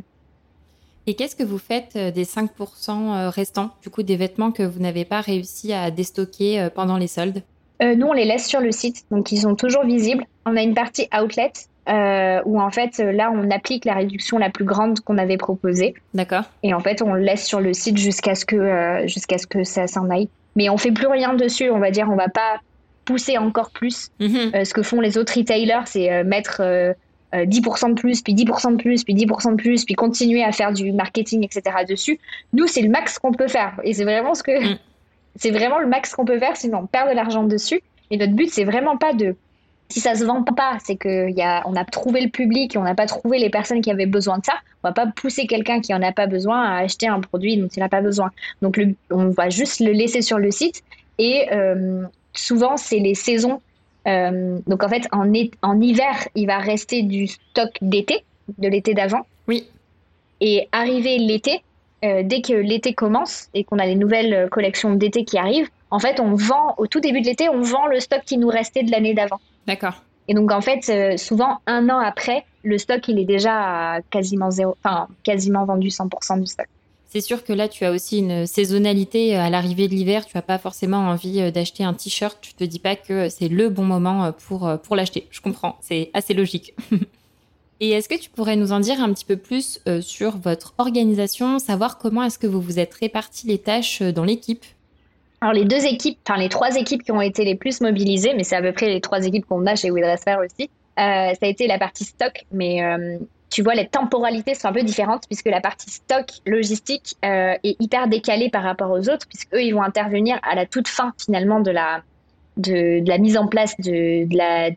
Et qu'est-ce que vous faites des 5% restants, du coup des vêtements que vous n'avez pas réussi à déstocker pendant les soldes? Nous, on les laisse sur le site, donc ils sont toujours visibles. On a une partie outlet euh, où en fait là on applique la réduction la plus grande qu'on avait proposée. D'accord. Et en fait on le laisse sur le site jusqu'à ce que euh, jusqu'à ce que ça s'en aille. Mais on fait plus rien dessus, on va dire, on va pas pousser encore plus. Mhm. Euh, ce que font les autres retailers, c'est mettre 10% de plus, puis 10% de plus, puis 10% de plus, puis continuer à faire du marketing, etc. dessus. Nous, c'est le max qu'on peut faire. Et c'est vraiment ce que. Mm. C'est vraiment le max qu'on peut faire, sinon on perd de l'argent dessus. Et notre but, c'est vraiment pas de si ça se vend pas, c'est qu'on a, a trouvé le public et on n'a pas trouvé les personnes qui avaient besoin de ça. On va pas pousser quelqu'un qui en a pas besoin à acheter un produit dont il n'a pas besoin. Donc on va juste le laisser sur le site et euh, souvent c'est les saisons. Euh, donc en fait en, en hiver il va rester du stock d'été, de l'été d'avant. Oui. Et arriver l'été, euh, dès que l'été commence et qu'on a les nouvelles collections d'été qui arrivent, en fait on vend au tout début de l'été on vend le stock qui nous restait de l'année d'avant. D'accord. Et donc en fait, euh, souvent un an après, le stock il est déjà quasiment zéro, enfin quasiment vendu 100% du stock. C'est sûr que là, tu as aussi une saisonnalité à l'arrivée de l'hiver. Tu n'as pas forcément envie euh, d'acheter un t-shirt. Tu te dis pas que c'est le bon moment euh, pour, pour l'acheter. Je comprends. C'est assez logique. Et est-ce que tu pourrais nous en dire un petit peu plus sur votre organisation, savoir comment est-ce que vous vous êtes répartis les tâches dans l'équipe? Alors les deux équipes, enfin les trois équipes qui ont été les plus mobilisées, mais c'est à peu près les trois équipes qu'on a chez WeDressFair aussi, euh, ça a été la partie stock, mais euh, tu vois les temporalités sont un peu différentes puisque la partie stock logistique euh, est hyper décalée par rapport aux autres puisque eux ils vont intervenir à la toute fin finalement de la de, la mise en place de,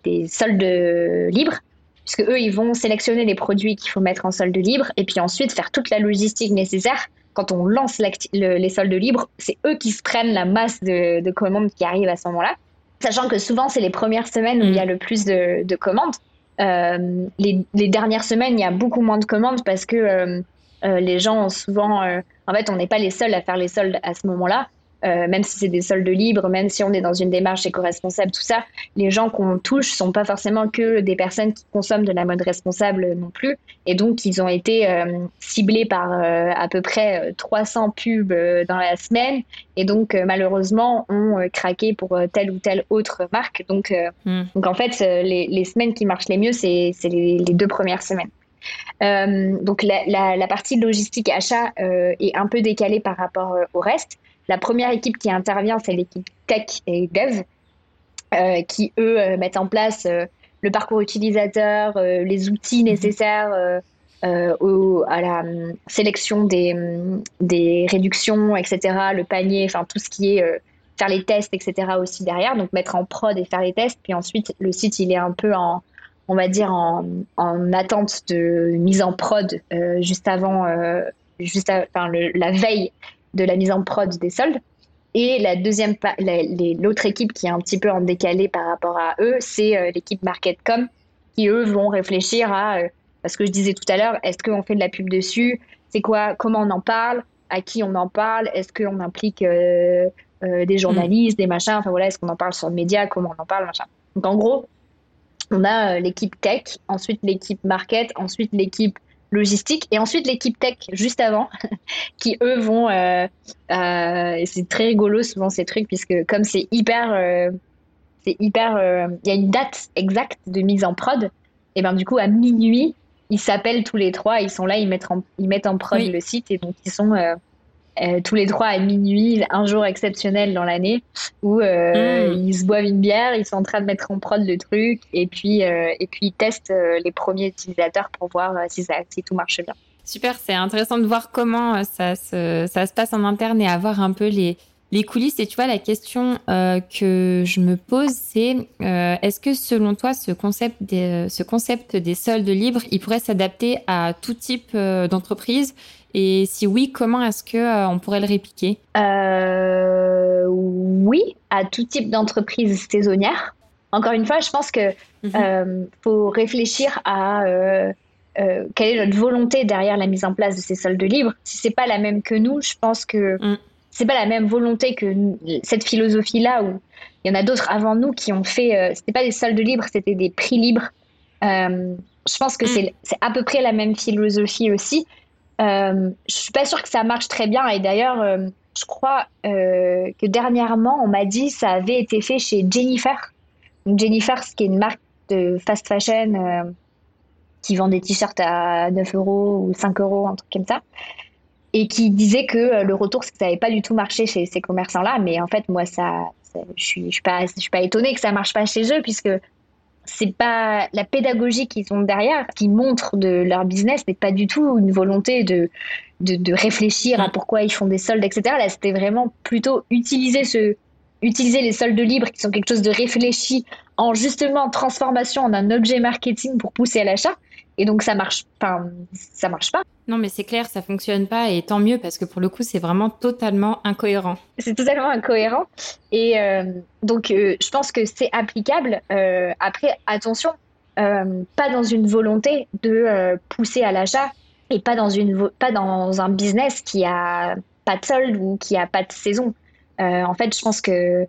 des soldes libres puisque eux ils vont sélectionner les produits qu'il faut mettre en solde libre et puis ensuite faire toute la logistique nécessaire quand on lance les soldes libres, c'est eux qui se prennent la masse de, commandes qui arrivent à ce moment-là. Sachant que souvent, c'est les premières semaines où il y a mm. le plus de, commandes. Euh, les, dernières semaines, il y a beaucoup moins de commandes parce que euh, euh, les gens ont souvent. en fait, on n'est pas les seuls à faire les soldes à ce moment-là. Euh, même si c'est des soldes libres, même si on est dans une démarche éco-responsable, tout ça, les gens qu'on touche sont pas forcément que des personnes qui consomment de la mode responsable non plus. Et donc, ils ont été euh, ciblés par euh, à peu près 300 pubs dans la semaine. Et donc, malheureusement, ont craqué pour telle ou telle autre marque. Donc, hmm. donc en fait, les, semaines qui marchent les mieux, c'est les, les, deux premières semaines. donc la, la, partie logistique achat est un peu décalée par rapport au reste. La première équipe qui intervient, c'est l'équipe tech et dev, euh, qui eux euh, mettent en place euh, le parcours utilisateur, les outils mhm. nécessaires à la sélection des, des, réductions, etc., le panier, enfin tout ce qui est faire les tests, etc. aussi derrière, donc mettre en prod et faire les tests. Puis ensuite, le site, il est un peu en, on va dire, en, en attente de mise en prod juste avant, juste enfin, la veille de la mise en prod des soldes. Et la deuxième, l'autre équipe qui est un petit peu en décalé par rapport à eux, c'est euh, l'équipe Marketcom, qui eux vont réfléchir à, euh, parce que je disais tout à l'heure, est-ce qu'on fait de la pub dessus? C'est quoi Comment on en parle? À qui on en parle? Est-ce qu'on implique euh, des journalistes, des machins? Enfin voilà, est-ce qu'on en parle sur le média? Comment on en parle machin? Donc en gros, on a l'équipe tech, ensuite l'équipe market, ensuite l'équipe logistique. Et ensuite l'équipe tech juste avant qui eux vont euh, euh, c'est très rigolo souvent ces trucs puisque comme c'est hyper euh, c'est hyper il y a une date exacte de mise en prod et ben du coup à minuit ils s'appellent tous les trois ils sont là ils mettent en, ils mettent en prod le site et donc ils sont euh, tous les trois à minuit, un jour exceptionnel dans l'année où euh, hmm. ils se boivent une bière, ils sont en train de mettre en prod le truc et puis, euh, et puis ils testent les premiers utilisateurs pour voir si, ça, si tout marche bien. Super, c'est intéressant de voir comment ça se, ça se passe en interne et avoir un peu les, les coulisses. Et tu vois, la question que je me pose, c'est est-ce que selon toi, ce concept, des, ce concept des soldes libres, il pourrait s'adapter à tout type d'entreprise et si oui, comment est-ce que euh, on pourrait le répliquer? Euh, Oui, à tout type d'entreprise saisonnière. Encore une fois, je pense que mhm. euh, faut réfléchir à quelle est notre volonté derrière la mise en place de ces soldes libres. Si c'est pas la même que nous, je pense que mm. c'est pas la même volonté que cette philosophie-là où il y en a d'autres avant nous qui ont fait. c'était pas des soldes libres, c'était des prix libres. je pense que mm. c'est à peu près la même philosophie aussi. Euh, je suis pas sûre que ça marche très bien. Et d'ailleurs, euh, je crois euh, que dernièrement, on m'a dit ça avait été fait chez Jennifer. Jennifer, qui est une marque de fast fashion euh, qui vend des t-shirts à 9 euros ou 5 euros, un truc comme ça. Et qui disait que le retour, c'est que ça n'avait pas du tout marché chez ces commerçants-là. Mais en fait, moi, ça, je suis, je suis pas, suis pas étonnée que ça marche pas chez eux, puisque c'est pas la pédagogie qu'ils ont derrière qui montre de leur business n'est pas du tout une volonté de, de, réfléchir à pourquoi ils font des soldes, etc. Là, c'était vraiment plutôt utiliser ce utiliser les soldes libres qui sont quelque chose de réfléchi en justement transformation en un objet marketing pour pousser à l'achat. Et donc ça marche, pas ça marche pas. Non, mais c'est clair, ça fonctionne pas et tant mieux parce que pour le coup, c'est vraiment totalement incohérent. C'est totalement incohérent et euh, donc euh, je pense que c'est applicable. Euh, après, attention, pas dans une volonté de pousser à l'achat et pas dans une pas dans un business qui a pas de solde ou qui a pas de saison. en fait, je pense que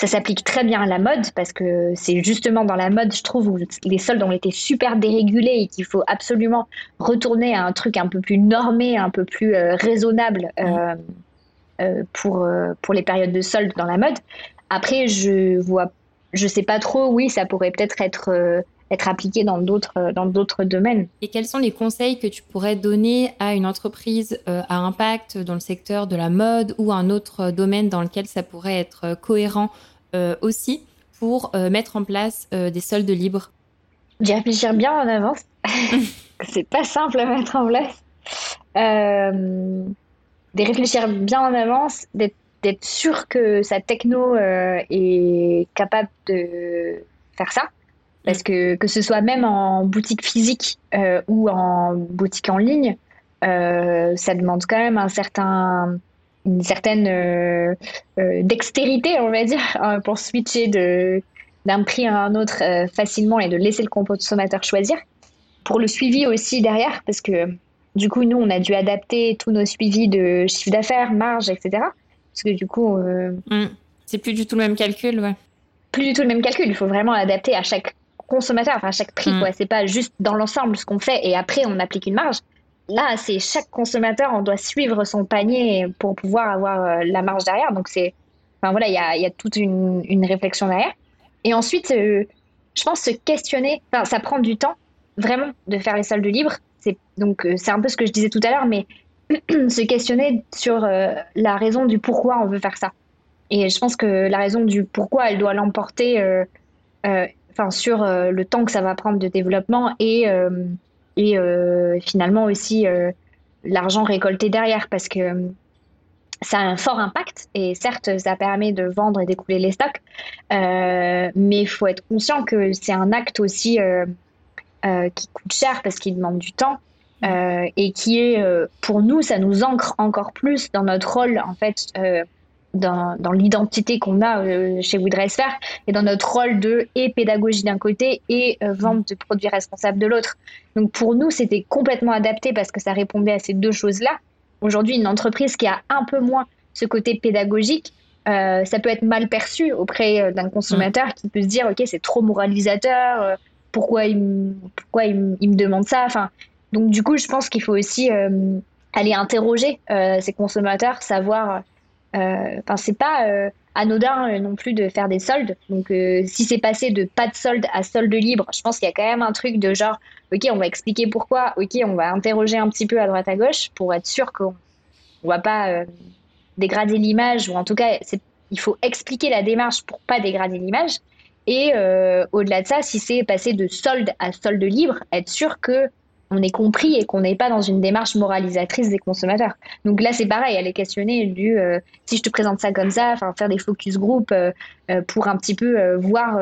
ça s'applique très bien à la mode parce que c'est justement dans la mode, je trouve, où les soldes ont été super dérégulés et qu'il faut absolument retourner à un truc un peu plus normé, un peu plus euh, raisonnable euh, euh, pour, pour les périodes de soldes dans la mode. Après, je vois, je sais pas trop, oui, ça pourrait peut-être être être appliqué dans d'autres dans d'autres domaines. Et quels sont les conseils que tu pourrais donner à une entreprise à impact dans le secteur de la mode ou un autre domaine dans lequel ça pourrait être cohérent euh, aussi pour euh, mettre en place euh, des soldes libres? D'y réfléchir bien en avance. c'est pas simple à mettre en place. de réfléchir bien en avance, d'être sûr que sa techno est capable de faire ça. Parce que que ce soit même en boutique physique ou en boutique en ligne, ça demande quand même un certain une certaine euh, euh, dextérité, on va dire, hein, pour switcher de, d'un prix à un autre euh, facilement et de laisser le consommateur choisir. Pour le suivi aussi derrière, parce que du coup, nous, on a dû adapter tous nos suivis de chiffre d'affaires, marge, etc. Parce que du coup. Mmh. C'est plus du tout le même calcul, ouais. Plus du tout le même calcul. Il faut vraiment adapter à chaque consommateur, enfin à chaque prix, mmh. quoi. C'est pas juste dans l'ensemble ce qu'on fait et après on applique une marge. Là, c'est chaque consommateur, on doit suivre son panier pour pouvoir avoir la marge derrière. Donc c'est. Enfin voilà, il y a, y a, toute une, une, réflexion derrière. Et ensuite, je pense se questionner, enfin, ça prend du temps, vraiment, de faire les soldes libres. C'est, donc, euh, c'est un peu ce que je disais tout à l'heure, mais se questionner sur euh, la raison du pourquoi on veut faire ça. Et je pense que la raison du pourquoi, elle doit l'emporter euh, enfin, sur le temps que ça va prendre de développement et, et finalement aussi l'argent récolté derrière. Parce que ça a un fort impact et certes, ça permet de vendre et d'écouler les stocks, euh, mais il faut être conscient que c'est un acte aussi euh, euh, qui coûte cher parce qu'il demande du temps et qui est, pour nous, ça nous ancre encore plus dans notre rôle en fait. Dans, l'identité qu'on a chez Woodress Faire et dans notre rôle de et pédagogie d'un côté et vente de produits responsables de l'autre. Donc pour nous, c'était complètement adapté parce que ça répondait à ces deux choses-là Aujourd'hui, une entreprise qui a un peu moins ce côté pédagogique, euh, ça peut être mal perçu auprès euh, d'un consommateur qui peut se dire ok c'est trop moralisateur, euh, pourquoi il, me, pourquoi il, me demande ça? Enfin, donc du coup je pense qu'il faut aussi aller interroger ces consommateurs, savoir. Enfin c'est pas anodin non plus de faire des soldes. Donc si c'est passé de pas de solde à solde libre, je pense qu'il y a quand même un truc de genre ok, on va expliquer pourquoi, ok, on va interroger un petit peu à droite à gauche pour être sûr qu'on ne va pas euh, dégrader l'image, ou en tout cas, il faut expliquer la démarche pour pas dégrader l'image. Et euh, au-delà de ça, si c'est passé de solde à solde libre, être sûr que on est compris et qu'on n'est pas dans une démarche moralisatrice des consommateurs. Donc là, c'est pareil, aller questionner du euh, si je te présente ça comme ça, faire des focus group pour un petit peu voir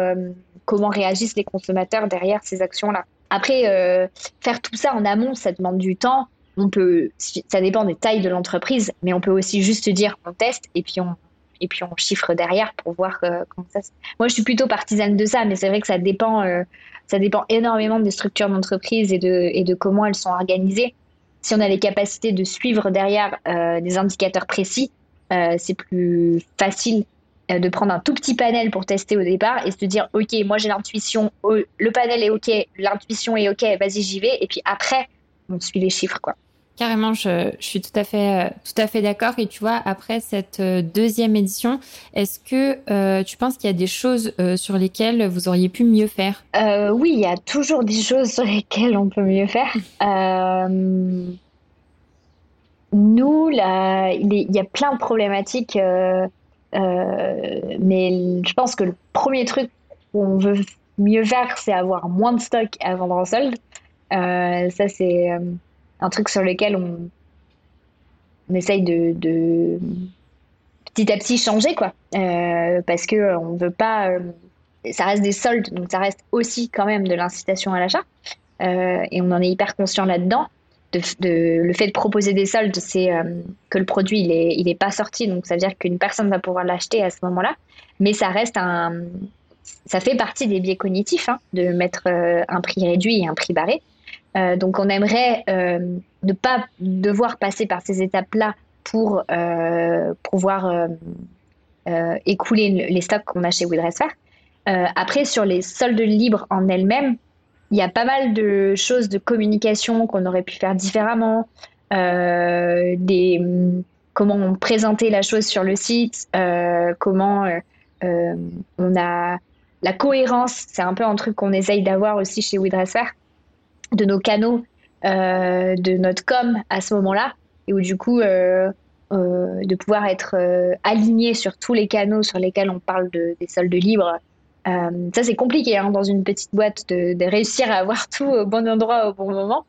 comment réagissent les consommateurs derrière ces actions-là. Après, euh, faire tout ça en amont, ça demande du temps. On peut, ça dépend des tailles de l'entreprise, mais on peut aussi juste dire on teste et puis on, et puis on chiffre derrière pour voir euh, comment ça. Se... Moi, je suis plutôt partisane de ça, mais c'est vrai que ça dépend, euh, ça dépend énormément des structures d'entreprise et de, comment elles sont organisées. Si on a les capacités de suivre derrière des indicateurs précis, c'est plus facile euh, de prendre un tout petit panel pour tester au départ et se dire ok moi j'ai l'intuition le panel est ok l'intuition est ok vas-y j'y vais et puis après on suit les chiffres quoi Carrément, je, je, suis tout à fait, euh, tout à fait d'accord. Et tu vois, après cette euh, deuxième édition, est-ce que tu penses qu'il y a des choses sur lesquelles vous auriez pu mieux faire? Oui, il y a toujours des choses sur lesquelles on peut mieux faire. nous, là, il, y a plein de problématiques euh, mais je pense que le premier truc qu'on veut mieux faire, c'est avoir moins de stock à vendre en solde. Euh, ça, c'est euh, un truc sur lequel on, essaye de, petit à petit changer, quoi. parce que on veut pas. ça reste des soldes, donc ça reste aussi quand même de l'incitation à l'achat. et on en est hyper conscient là-dedans de, le fait de proposer des soldes, c'est euh, que le produit il est, il est pas sorti, donc ça veut dire qu'une personne va pouvoir l'acheter à ce moment-là. Mais ça reste un, ça fait partie des biais cognitifs hein, de mettre euh, un prix réduit et un prix barré. Euh, donc on aimerait ne pas devoir passer par ces étapes-là pour pouvoir écouler les stocks qu'on a chez Woodresser. après sur les soldes libres en elles-mêmes, il y a pas mal de choses de communication qu'on aurait pu faire différemment, euh, des, comment présenter la chose sur le site, euh, comment euh, on a la cohérence, c'est un peu un truc qu'on essaye d'avoir aussi chez WeDresser, de nos canaux, de notre com à ce moment-là, et où du coup, de pouvoir être aligné sur tous les canaux sur lesquels on parle de, des soldes libres euh, ça, c'est compliqué hein, dans une petite boîte de, réussir à avoir tout au bon endroit au bon moment.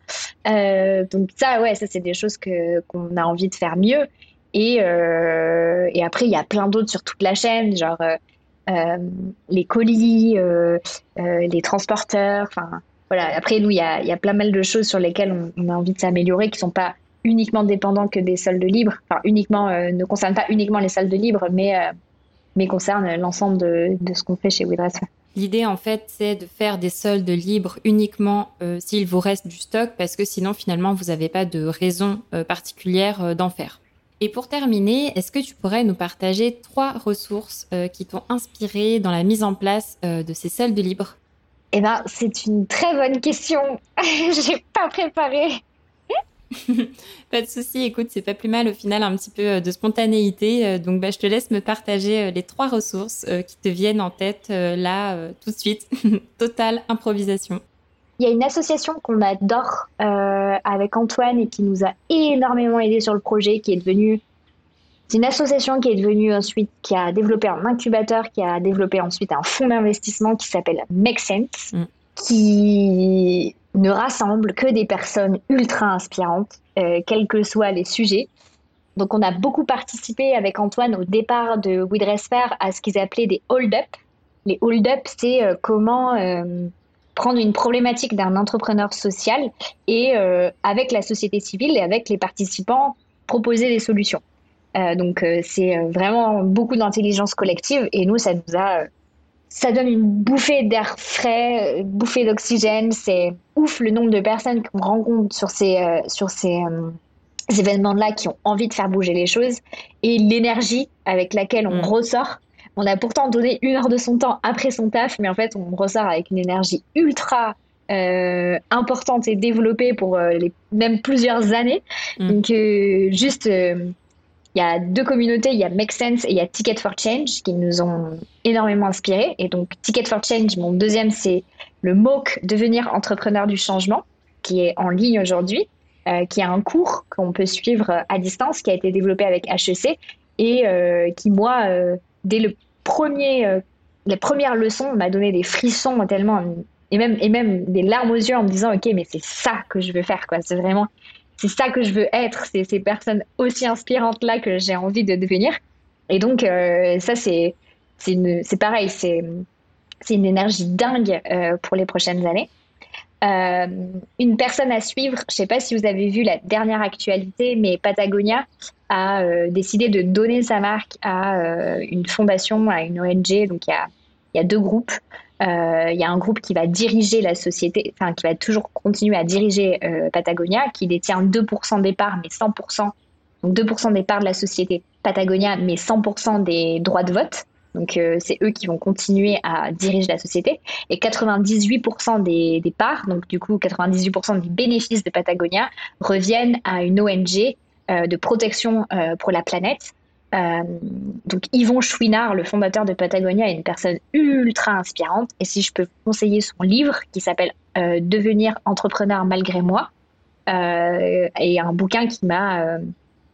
Euh, donc ça, ouais, ça, c'est des choses que qu'on a envie de faire mieux. Et, euh, et après, il y a plein d'autres sur toute la chaîne, genre les colis, les transporteurs. Enfin, voilà. Après, nous, il y a, y a plein mal de choses sur lesquelles on, a envie de s'améliorer, qui sont pas uniquement dépendants que des soldes libres. Enfin, uniquement, ne concernent pas uniquement les soldes libres, mais mais concerne l'ensemble de, ce qu'on fait chez Widress. L'idée, en fait, c'est de faire des soldes libres uniquement euh, s'il vous reste du stock, parce que sinon, finalement, vous n'avez pas de raison euh, particulière euh, d'en faire. Et pour terminer, est-ce que tu pourrais nous partager trois ressources qui t'ont inspiré dans la mise en place de ces soldes libres Eh ben, c'est une très bonne question. J'ai pas préparé. pas de souci, écoute, c'est pas plus mal au final un petit peu euh, de spontanéité. Euh, donc bah, je te laisse me partager euh, les trois ressources qui te viennent en tête là tout de suite. Totale improvisation. Il y a une association qu'on adore avec Antoine et qui nous a énormément aidé sur le projet, qui est devenue c'est une association qui est devenue ensuite, qui a développé un incubateur, qui a développé ensuite un fonds d'investissement qui s'appelle Make Sense, mm. qui ne rassemble que des personnes ultra inspirantes, euh, quels que soient les sujets. Donc on a beaucoup participé avec Antoine au départ de We à ce qu'ils appelaient des hold-up. Les hold-up, c'est euh, comment euh, prendre une problématique d'un entrepreneur social et avec la société civile et avec les participants proposer des solutions. Donc c'est vraiment beaucoup d'intelligence collective et nous, ça nous a ça donne une bouffée d'air frais, une bouffée d'oxygène. C'est ouf le nombre de personnes qu'on rencontre sur ces, euh, sur ces euh, événements-là qui ont envie de faire bouger les choses et l'énergie avec laquelle on mm. ressort. On a pourtant donné une heure de son temps après son taf, mais en fait, on ressort avec une énergie ultra euh, importante et développée pour les, même plusieurs années. Mm. Donc, juste il y a deux communautés, il y a Make Sense et il y a Ticket for Change qui nous ont énormément inspirés. Et donc Ticket for Change, mon deuxième, c'est le MOOC Devenir entrepreneur du changement, qui est en ligne aujourd'hui, euh, qui est un cours qu'on peut suivre à distance, qui a été développé avec HEC et euh, qui, moi, euh, dès le premier, les premières leçons, m'a donné des frissons tellement et même, et même des larmes aux yeux en me disant, OK, mais c'est ça que je veux faire, quoi. C'est vraiment c'est ça que je veux être, c'est ces personnes aussi inspirantes là que j'ai envie de devenir. Et donc euh, ça c'est pareil, c'est une énergie dingue euh, pour les prochaines années. Euh, une personne à suivre, je ne sais pas si vous avez vu la dernière actualité, mais Patagonia a décidé de donner sa marque à une fondation, à une ONG. Donc il y a, il y a deux groupes. Euh, il y a un groupe qui va diriger la société, enfin qui va toujours continuer à diriger euh, Patagonia, qui détient 2% des parts, mais 100%, donc 2% des parts de la société Patagonia, mais 100% des droits de vote. Donc euh, c'est eux qui vont continuer à diriger la société. Et 98% des, des, parts, donc du coup 98% des bénéfices de Patagonia, reviennent à une ONG de protection pour la planète euh, donc Yvon Chouinard, le fondateur de Patagonia, est une personne ultra inspirante. Et si je peux vous conseiller son livre qui s'appelle euh, Devenir entrepreneur malgré moi, euh, et un bouquin qui m'a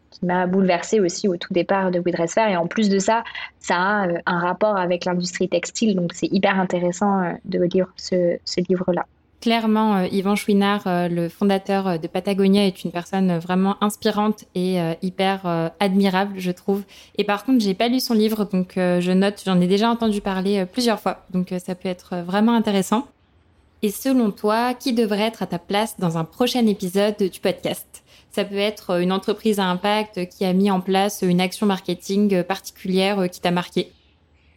qui m'a bouleversé aussi au tout départ de Fair. Et en plus de ça, ça a un rapport avec l'industrie textile. Donc c'est hyper intéressant de lire ce, ce livre-là. Clairement, euh, Yvan Chouinard, euh, le fondateur euh, de Patagonia, est une personne vraiment inspirante et hyper admirable, je trouve. Et par contre, j'ai pas lu son livre, donc je note, j'en ai déjà entendu parler plusieurs fois, donc ça peut être vraiment intéressant. Et selon toi, qui devrait être à ta place dans un prochain épisode du podcast? Ça peut être une entreprise à impact qui a mis en place une action marketing particulière qui t'a marqué?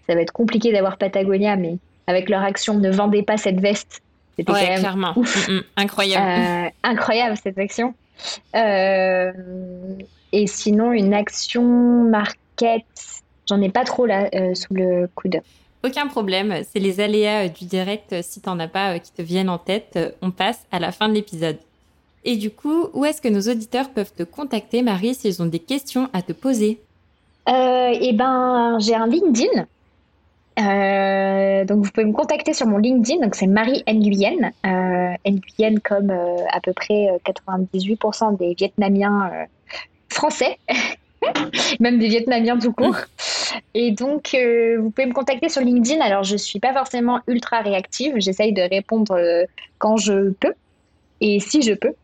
Ça va être compliqué d'avoir Patagonia, mais avec leur action ne vendez pas cette veste c'était quand même clairement. Mm, mm. incroyable. Euh, incroyable cette action. Euh, et sinon, une action market, j'en ai pas trop là euh, sous le coude. Aucun problème, c'est les aléas du direct, si t'en as pas qui te viennent en tête, on passe à la fin de l'épisode. Et du coup, où est-ce que nos auditeurs peuvent te contacter, Marie, s'ils ont des questions à te poser? Eh ben, j'ai un LinkedIn euh, donc vous pouvez me contacter sur mon LinkedIn, donc c'est Marie Nguyen, euh, Nguyen comme euh, à peu près 98% euh, des Vietnamiens euh, français, même des Vietnamiens tout court. Et donc vous pouvez me contacter sur LinkedIn. Alors je suis pas forcément ultra réactive, j'essaye de répondre quand je peux et si je peux,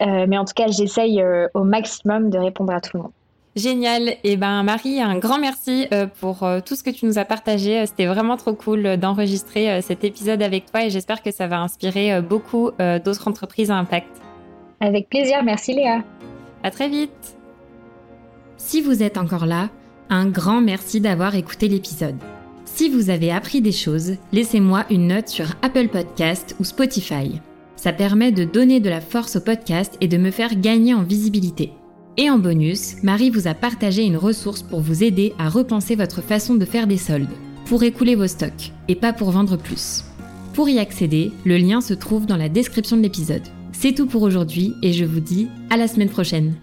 mais en tout cas j'essaye au maximum de répondre à tout le monde. Génial. Et eh ben Marie, un grand merci euh, pour euh, tout ce que tu nous as partagé. C'était vraiment trop cool d'enregistrer euh, cet épisode avec toi et j'espère que ça va inspirer beaucoup d'autres entreprises à impact. Avec plaisir. Merci Léa. À très vite. Si vous êtes encore là, un grand merci d'avoir écouté l'épisode. Si vous avez appris des choses, laissez-moi une note sur Apple Podcast ou Spotify. Ça permet de donner de la force au podcast et de me faire gagner en visibilité. Et en bonus, Marie vous a partagé une ressource pour vous aider à repenser votre façon de faire des soldes, pour écouler vos stocks, et pas pour vendre plus. Pour y accéder, le lien se trouve dans la description de l'épisode. C'est tout pour aujourd'hui et je vous dis à la semaine prochaine.